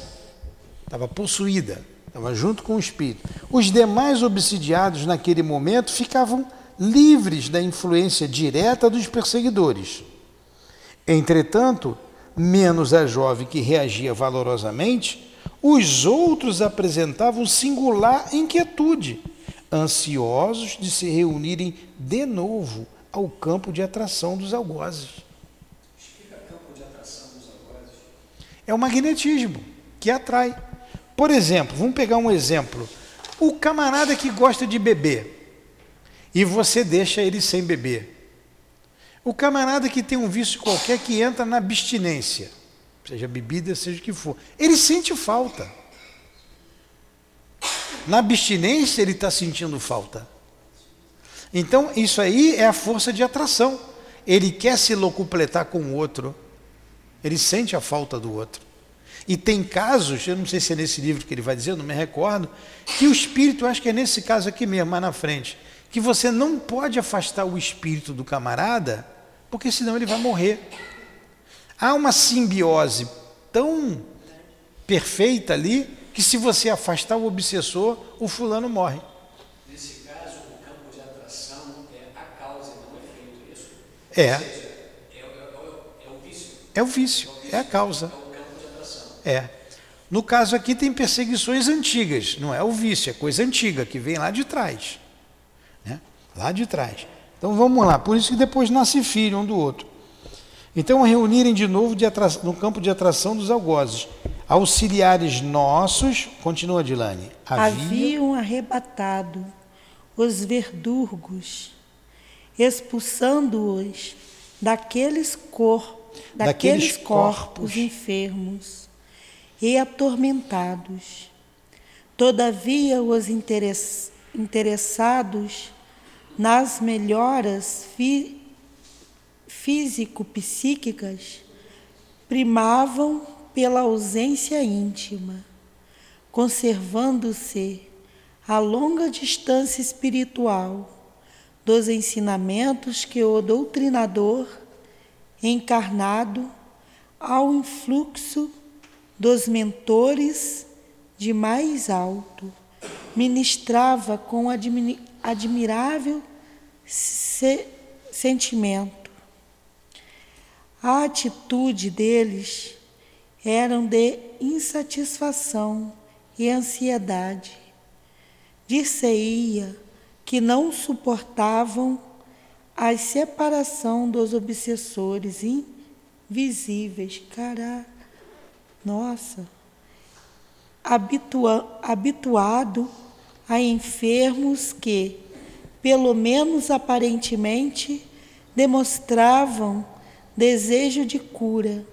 estava possuída, estava junto com o espírito. Os demais obsidiados naquele momento ficavam livres da influência direta dos perseguidores. Entretanto, menos a jovem que reagia valorosamente, os outros apresentavam singular inquietude, ansiosos de se reunirem de novo ao campo de atração dos algozes. É o magnetismo que atrai. Por exemplo, vamos pegar um exemplo. O camarada que gosta de beber e você deixa ele sem beber. O camarada que tem um vício qualquer que entra na abstinência, seja bebida, seja o que for, ele sente falta. Na abstinência ele está sentindo falta. Então, isso aí é a força de atração. Ele quer se locupletar com o outro. Ele sente a falta do outro. E tem casos, eu não sei se é nesse livro que ele vai dizer, não me recordo, que o espírito, acho que é nesse caso aqui mesmo, mais na frente, que você não pode afastar o espírito do camarada, porque senão ele vai morrer. Há uma simbiose tão perfeita ali que se você afastar o obsessor, o fulano morre. Nesse caso, o campo de atração é a causa e não o efeito, isso? É, Ou seja, é, é- é- é o vício, é o vício, é a causa. é o campo de atração. É. No caso aqui tem perseguições antigas, não é o vício, é coisa antiga que vem lá de trás. Né? Lá de trás. Então vamos lá, por isso que depois nasce filho um do outro. Então reunirem de novo de atra- no campo de atração dos algozes. Auxiliares nossos, continua Dilane, havia, Haviam arrebatado os verdurgos, expulsando-os daqueles, cor, Daqueles daqueles corpos corpos. enfermos e atormentados. Todavia, os interess- interessados nas melhoras físico-psíquicas primavam pela ausência íntima, conservando-se a longa distância espiritual dos ensinamentos que o doutrinador encarnado ao influxo dos mentores de mais alto ministrava com admirável se- sentimento. A atitude deles eram de insatisfação e ansiedade. Dir-se-ia que não suportavam a separação dos obsessores invisíveis. Caraca, nossa. Habitua, habituado a enfermos que, pelo menos aparentemente, demonstravam desejo de cura.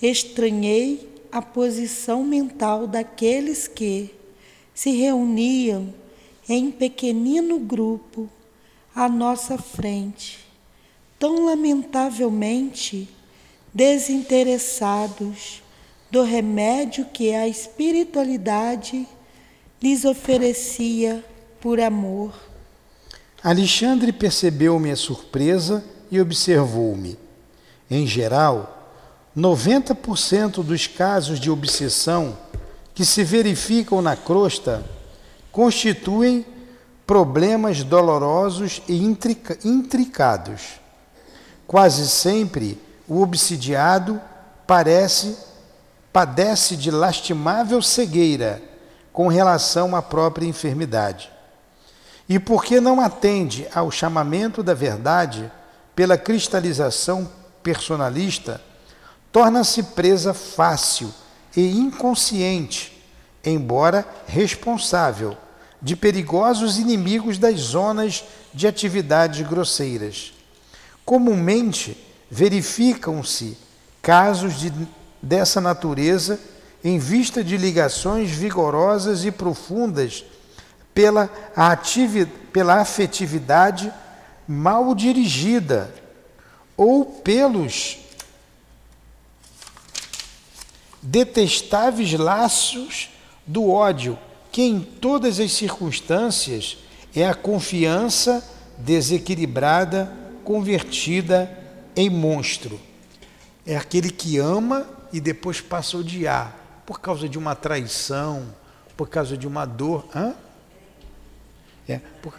Estranhei a posição mental daqueles que se reuniam em pequenino grupo à nossa frente, tão lamentavelmente desinteressados do remédio que a espiritualidade lhes oferecia por amor. Alexandre percebeu minha surpresa e observou-me. Em geral, 90% dos casos de obsessão que se verificam na crosta constituem problemas dolorosos e intrica- intricados. Quase sempre o obsidiado parece padece de lastimável cegueira com relação à própria enfermidade. E porque não atende ao chamamento da verdade pela cristalização personalista, torna-se presa fácil e inconsciente, embora responsável, de perigosos inimigos das zonas de atividades grosseiras. Comumente verificam-se casos de, dessa natureza em vista de ligações vigorosas e profundas pela, pela afetividade mal dirigida ou pelos detestáveis laços do ódio, que em todas as circunstâncias é a confiança desequilibrada convertida em monstro. É aquele que ama e depois passa a odiar por causa de uma traição, por causa de uma dor. Hã? É, por,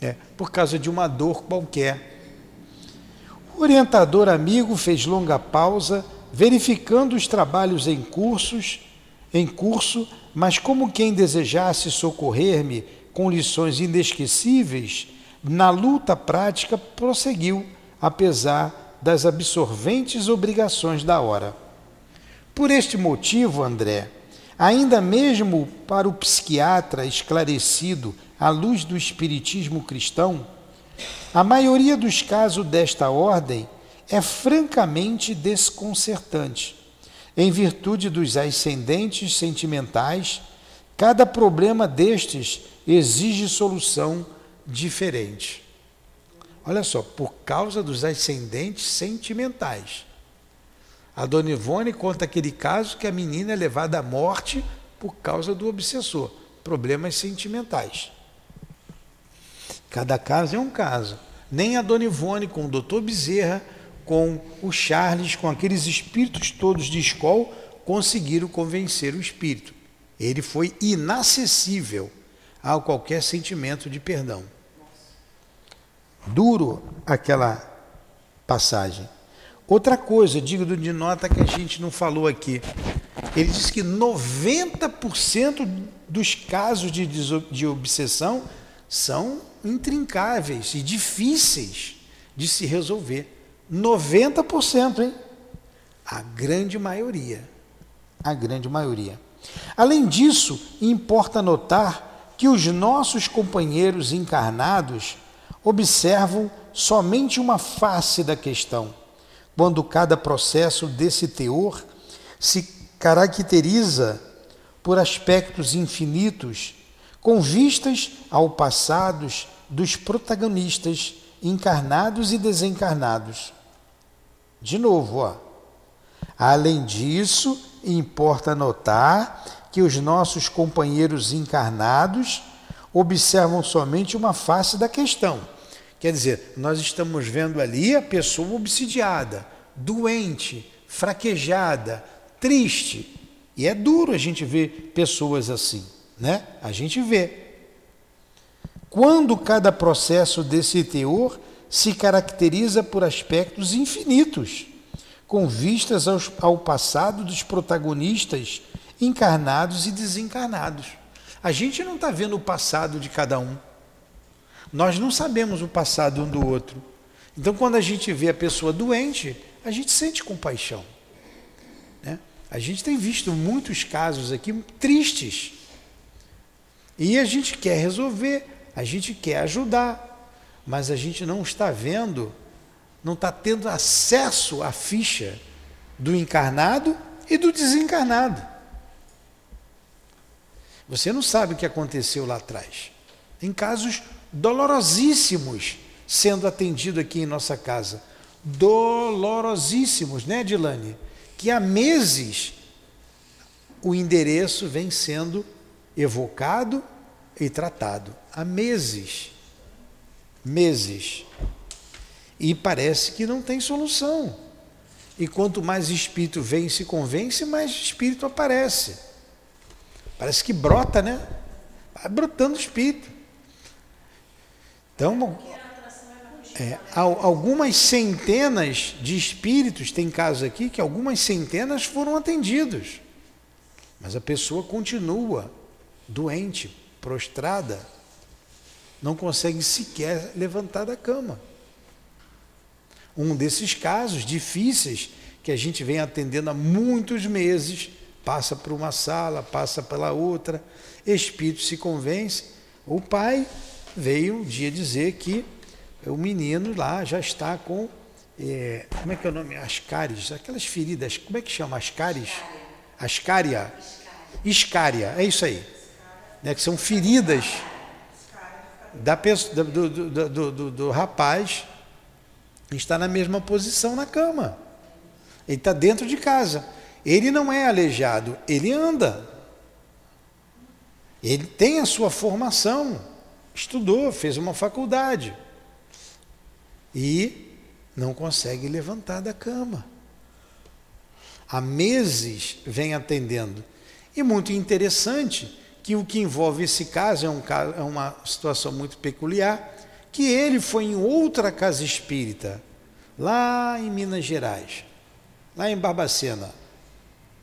é, por causa de uma dor qualquer. O orientador amigo fez longa pausa, verificando os trabalhos em cursos, em curso, mas como quem desejasse socorrer-me com lições inesquecíveis, na luta prática prosseguiu, apesar das absorventes obrigações da hora. Por este motivo, André, ainda mesmo para o psiquiatra esclarecido à luz do espiritismo cristão, a maioria dos casos desta ordem é francamente desconcertante. Em virtude dos ascendentes sentimentais, cada problema destes exige solução diferente. Olha só, por causa dos ascendentes sentimentais. A dona Ivone conta aquele caso que a menina é levada à morte por causa do obsessor, problemas sentimentais. Cada caso é um caso. Nem a dona Ivone com o doutor Bezerra com o Charles, com aqueles espíritos todos de escola, conseguiram convencer o espírito. Ele foi inacessível a qualquer sentimento de perdão. Duro aquela passagem. Outra coisa, digo de nota que a gente não falou aqui. Ele diz que 90% dos casos de, de obsessão são intrincáveis e difíceis de se resolver. 90%, hein? A grande maioria. A grande maioria. Além disso, importa notar que os nossos companheiros encarnados observam somente uma face da questão, quando cada processo desse teor se caracteriza por aspectos infinitos, com vistas ao passado dos protagonistas encarnados e desencarnados. De novo, ó. Além disso, importa notar que os nossos companheiros encarnados observam somente uma face da questão. Quer dizer, nós estamos vendo ali a pessoa obsidiada, doente, fraquejada, triste. E é duro a gente ver pessoas assim, né? A gente vê. Quando cada processo desse teor se caracteriza por aspectos infinitos, com vistas aos, ao passado dos protagonistas encarnados e desencarnados. A gente não está vendo o passado de cada um. Nós não sabemos o passado um do outro. Então, quando a gente vê a pessoa doente, a gente sente compaixão. Né? A gente tem visto muitos casos aqui tristes. E a gente quer resolver, a gente quer ajudar mas a gente não está vendo, não está tendo acesso à ficha do encarnado e do desencarnado. Você não sabe o que aconteceu lá atrás. Em casos dolorosíssimos sendo atendido aqui em nossa casa. Dolorosíssimos, né, Dilane? Que há meses o endereço vem sendo evocado e tratado. Há meses meses. E parece que não tem solução. E quanto mais espírito vem e se convence, mais espírito aparece. Parece que brota, né? Vai brotando espírito. Então, é, algumas centenas de espíritos, tem casos aqui que algumas centenas foram atendidos. Mas a pessoa continua doente, prostrada, não consegue sequer levantar da cama. Um desses casos difíceis que a gente vem atendendo há muitos meses, passa por uma sala, passa pela outra, espírito se convence. O pai veio um dia dizer que o menino lá já está com, é, como é que é o nome? Ascaris, aquelas feridas, como é que chama? Ascaris? Ascaria? Iscária, é isso aí. Né, que são feridas da do, do, do, do, rapaz está na mesma posição na cama. Ele está dentro de casa. Ele não é aleijado, ele anda. Ele tem a sua formação, estudou, fez uma faculdade. E não consegue levantar da cama. Há meses vem atendendo. E muito interessante que o que envolve esse caso é, um, é uma situação muito peculiar, que ele foi em outra casa espírita, lá em Minas Gerais, lá em Barbacena,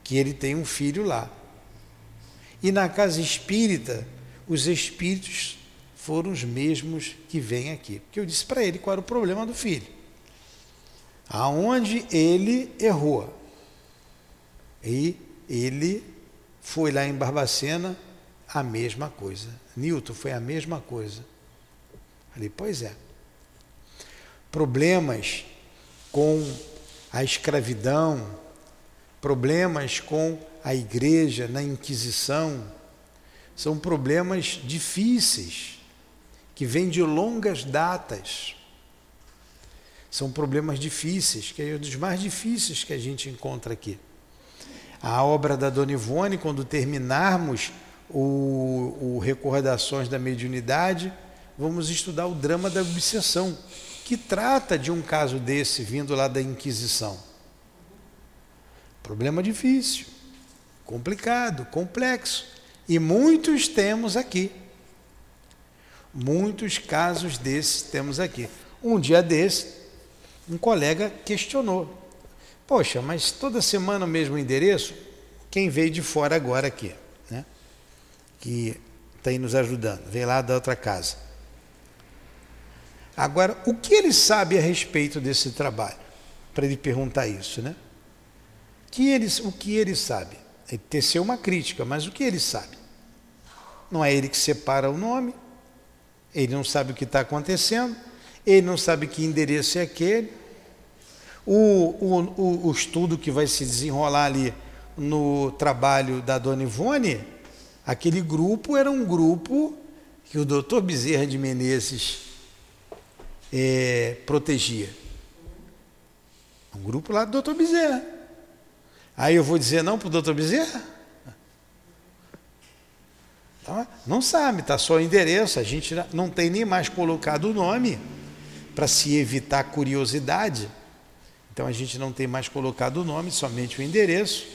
que ele tem um filho lá. E na casa espírita, os espíritos foram os mesmos que vêm aqui. Porque eu disse para ele qual era o problema do filho. Aonde ele errou. E ele foi lá em Barbacena, a mesma coisa. Newton foi a mesma coisa. Falei, pois é. Problemas com a escravidão, problemas com a igreja na Inquisição, são problemas difíceis, que vêm de longas datas. São problemas difíceis, que é um dos mais difíceis que a gente encontra aqui. A obra da Dona Ivone, quando terminarmos o, o Recordações da Mediunidade, vamos estudar o drama da obsessão, que trata de um caso desse vindo lá da Inquisição. Problema difícil, complicado, complexo. E muitos temos aqui. Muitos casos desses temos aqui. Um dia desse, um colega questionou: Poxa, mas toda semana o mesmo endereço? Quem veio de fora agora aqui, né? Que está aí nos ajudando, veio lá da outra casa. Agora, o que ele sabe a respeito desse trabalho? Para ele perguntar isso, né? Que ele, o que ele sabe? Ele teceu uma crítica, mas o que ele sabe? Não é ele que separa o nome, ele não sabe o que está acontecendo, ele não sabe que endereço é aquele. O, o, o, o estudo que vai se desenrolar ali no trabalho da Dona Ivone, aquele grupo era um grupo que o doutor Bezerra de Menezes é, protegia. Um grupo lá do doutor Bezerra. Aí eu vou dizer não para o doutor Bezerra? Tá? Não sabe, está só o endereço, a gente não tem nem mais colocado o nome para se evitar curiosidade. Então a gente não tem mais colocado o nome, somente o endereço.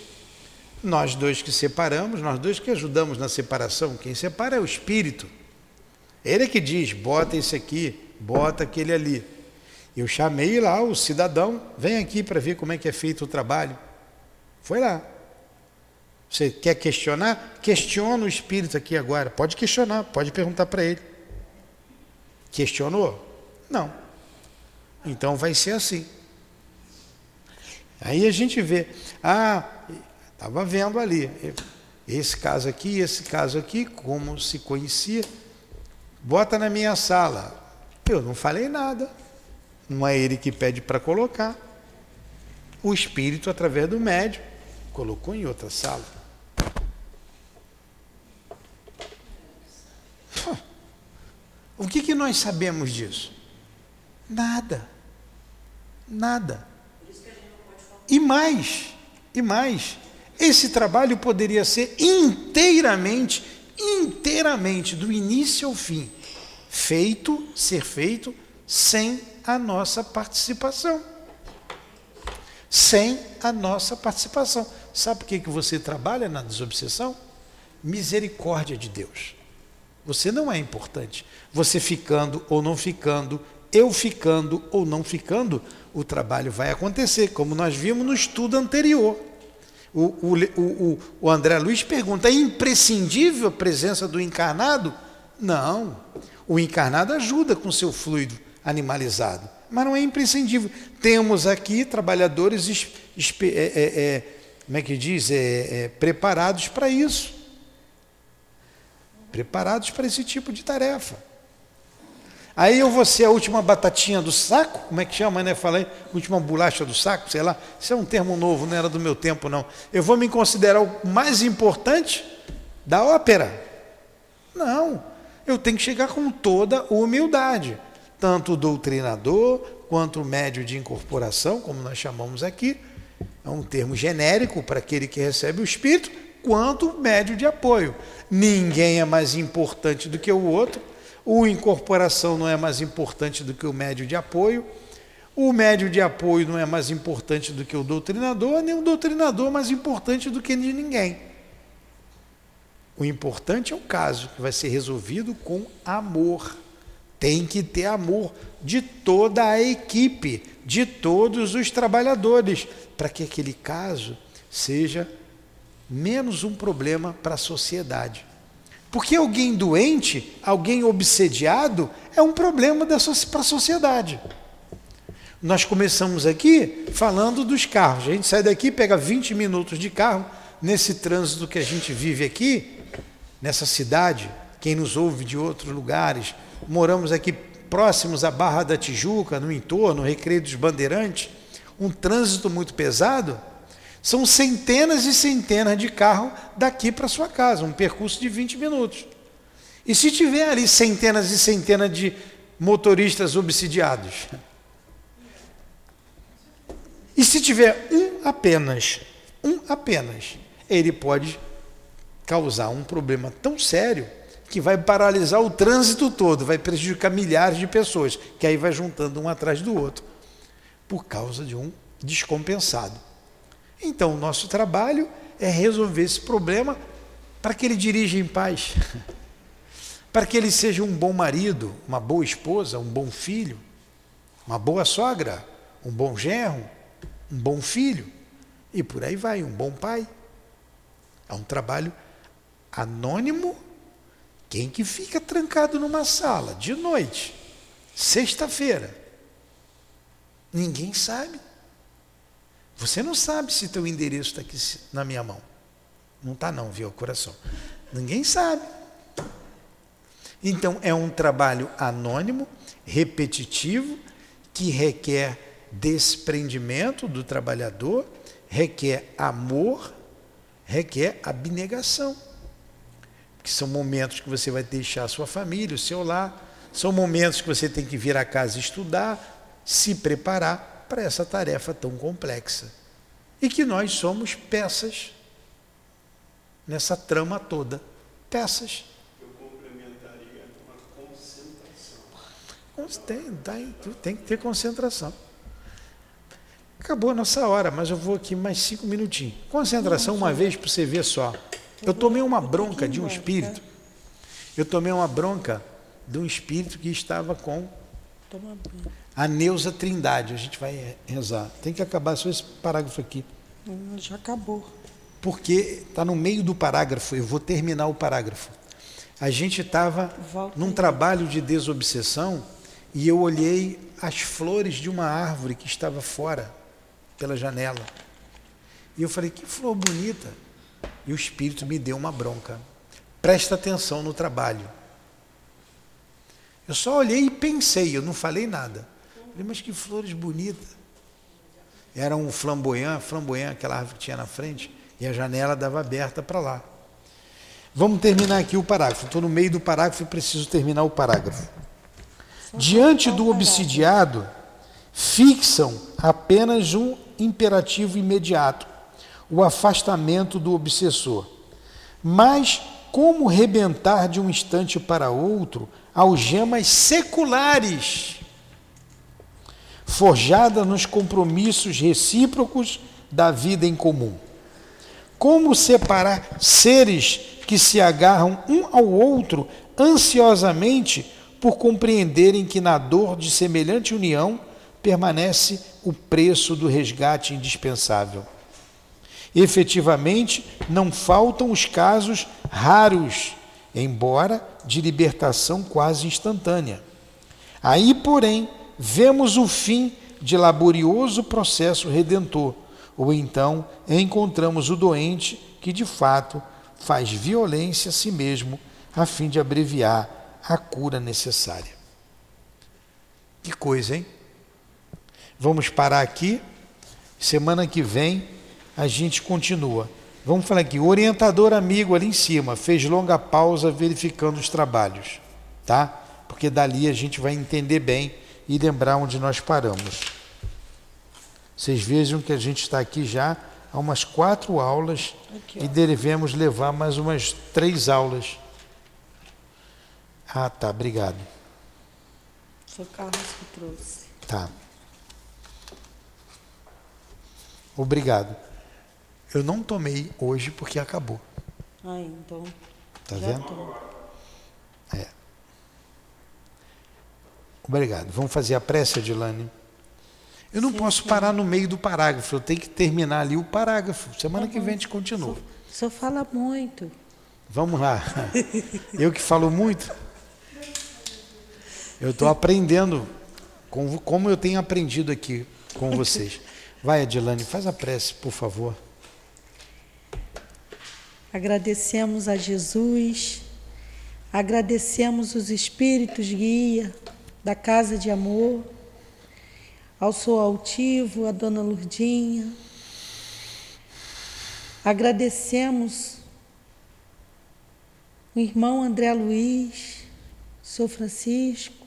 Nós dois que separamos, nós dois que ajudamos na separação, quem separa é o espírito. Ele é que diz: bota esse aqui, bota aquele ali. Eu chamei lá o cidadão, vem aqui para ver como é que é feito o trabalho. Foi lá. Você quer questionar? Questiona o espírito aqui agora. Pode questionar, pode perguntar para ele. Questionou? Não. Então vai ser assim. Aí a gente vê, ah, estava vendo ali, esse caso aqui, esse caso aqui, como se conhecia, bota na minha sala. Eu não falei nada. Não é ele que pede para colocar. O espírito, através do médium, colocou em outra sala. O que, que nós sabemos disso? Nada. Nada. E mais, e mais, esse trabalho poderia ser inteiramente, inteiramente, do início ao fim, feito, ser feito sem a nossa participação. Sem a nossa participação. Sabe por que, que você trabalha na desobsessão? Misericórdia de Deus. Você não é importante. Você ficando ou não ficando, eu ficando ou não ficando, o trabalho vai acontecer, como nós vimos no estudo anterior. O, o, o, o André Luiz pergunta: é imprescindível a presença do encarnado? Não. O encarnado ajuda com seu fluido animalizado, mas não é imprescindível. Temos aqui trabalhadores, é, é, é, como é que diz, é, é, preparados para isso preparados para esse tipo de tarefa. Aí eu vou ser a última batatinha do saco, como é que chama, né? Falei, última bolacha do saco, sei lá. Isso é um termo novo, não era do meu tempo, não. Eu vou me considerar o mais importante da ópera? Não. Eu tenho que chegar com toda humildade. Tanto o doutrinador, quanto o médio de incorporação, como nós chamamos aqui, é um termo genérico para aquele que recebe o espírito, quanto médio de apoio. Ninguém é mais importante do que o outro. O incorporação não é mais importante do que o médio de apoio. O médio de apoio não é mais importante do que o doutrinador, nem o doutrinador mais importante do que ninguém. O importante é o caso que vai ser resolvido com amor. Tem que ter amor de toda a equipe, de todos os trabalhadores, para que aquele caso seja menos um problema para a sociedade. Porque alguém doente, alguém obsediado, é um problema para a sociedade. Nós começamos aqui falando dos carros. A gente sai daqui, pega 20 minutos de carro, nesse trânsito que a gente vive aqui, nessa cidade, quem nos ouve de outros lugares, moramos aqui próximos à Barra da Tijuca, no entorno, Recreio dos Bandeirantes, um trânsito muito pesado. São centenas e centenas de carros daqui para sua casa, um percurso de 20 minutos. E se tiver ali centenas e centenas de motoristas obsidiados? E se tiver um apenas, um apenas, ele pode causar um problema tão sério que vai paralisar o trânsito todo, vai prejudicar milhares de pessoas, que aí vai juntando um atrás do outro, por causa de um descompensado. Então, o nosso trabalho é resolver esse problema para que ele dirija em paz, [laughs] para que ele seja um bom marido, uma boa esposa, um bom filho, uma boa sogra, um bom genro, um bom filho, e por aí vai, um bom pai. É um trabalho anônimo. Quem que fica trancado numa sala de noite, sexta-feira? Ninguém sabe. Você não sabe se teu endereço está aqui na minha mão. Não está não, viu, coração. Ninguém sabe. Então é um trabalho anônimo, repetitivo, que requer desprendimento do trabalhador, requer amor, requer abnegação. Que são momentos que você vai deixar a sua família, o seu lar, são momentos que você tem que vir a casa estudar, se preparar para essa tarefa tão complexa. E que nós somos peças nessa trama toda. Peças. Eu complementaria uma concentração. Tem, tem, tem que ter concentração. Acabou a nossa hora, mas eu vou aqui mais cinco minutinhos. Concentração uma vez para você ver só. Eu tomei uma bronca de um espírito. Eu tomei uma bronca de um espírito que estava com a Neuza Trindade. A gente vai rezar. Tem que acabar só esse parágrafo aqui. Hum, já acabou. Porque está no meio do parágrafo. Eu vou terminar o parágrafo. A gente estava num trabalho de desobsessão e eu olhei as flores de uma árvore que estava fora pela janela. E eu falei: que flor bonita. E o Espírito me deu uma bronca. Presta atenção no trabalho. Eu só olhei e pensei, eu não falei nada. Falei, mas que flores bonitas. Era um flamboyant, flamboyant, aquela árvore que tinha na frente, e a janela dava aberta para lá. Vamos terminar aqui o parágrafo. Estou no meio do parágrafo e preciso terminar o parágrafo. Diante do obsidiado, fixam apenas um imperativo imediato o afastamento do obsessor. Mas como rebentar de um instante para outro algemas seculares, forjadas nos compromissos recíprocos da vida em comum? Como separar seres que se agarram um ao outro ansiosamente por compreenderem que na dor de semelhante união permanece o preço do resgate indispensável? Efetivamente, não faltam os casos raros, embora de libertação quase instantânea. Aí, porém, vemos o fim de laborioso processo redentor, ou então encontramos o doente que de fato faz violência a si mesmo a fim de abreviar a cura necessária. Que coisa, hein? Vamos parar aqui. Semana que vem a gente continua. Vamos falar aqui, o orientador amigo ali em cima fez longa pausa verificando os trabalhos, tá? Porque dali a gente vai entender bem e lembrar onde nós paramos. Vocês vejam que a gente está aqui já há umas quatro aulas aqui, e devemos levar mais umas três aulas. Ah, tá, obrigado. Foi Carlos que trouxe. Tá. Obrigado. Eu não tomei hoje porque acabou. Ah, então. Tá vendo? É. Obrigado. Vamos fazer a prece, Adilane? Eu não sim, posso sim. parar no meio do parágrafo, eu tenho que terminar ali o parágrafo. Semana tá que vem a gente continua. O senhor fala muito. Vamos lá. [laughs] Eu que falo muito. Eu estou aprendendo com, como eu tenho aprendido aqui com vocês. Vai, Adilane, faz a prece, por favor. Agradecemos a Jesus, agradecemos os espíritos guia da Casa de Amor, ao Sou Altivo, a Dona Lurdinha. Agradecemos o irmão André Luiz, Sou Francisco.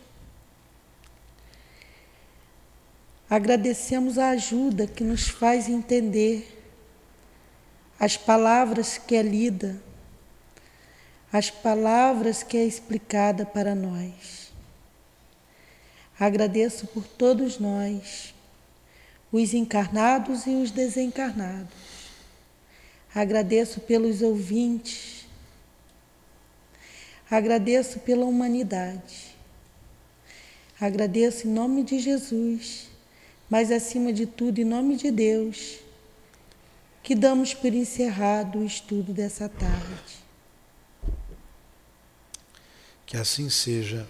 Agradecemos a ajuda que nos faz entender as palavras que é lida, as palavras que é explicada para nós. Agradeço por todos nós, os encarnados e os desencarnados. Agradeço pelos ouvintes. Agradeço pela humanidade. Agradeço em nome de Jesus, mas acima de tudo em nome de Deus que damos por encerrado o estudo dessa tarde. Que assim seja,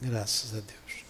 graças a Deus.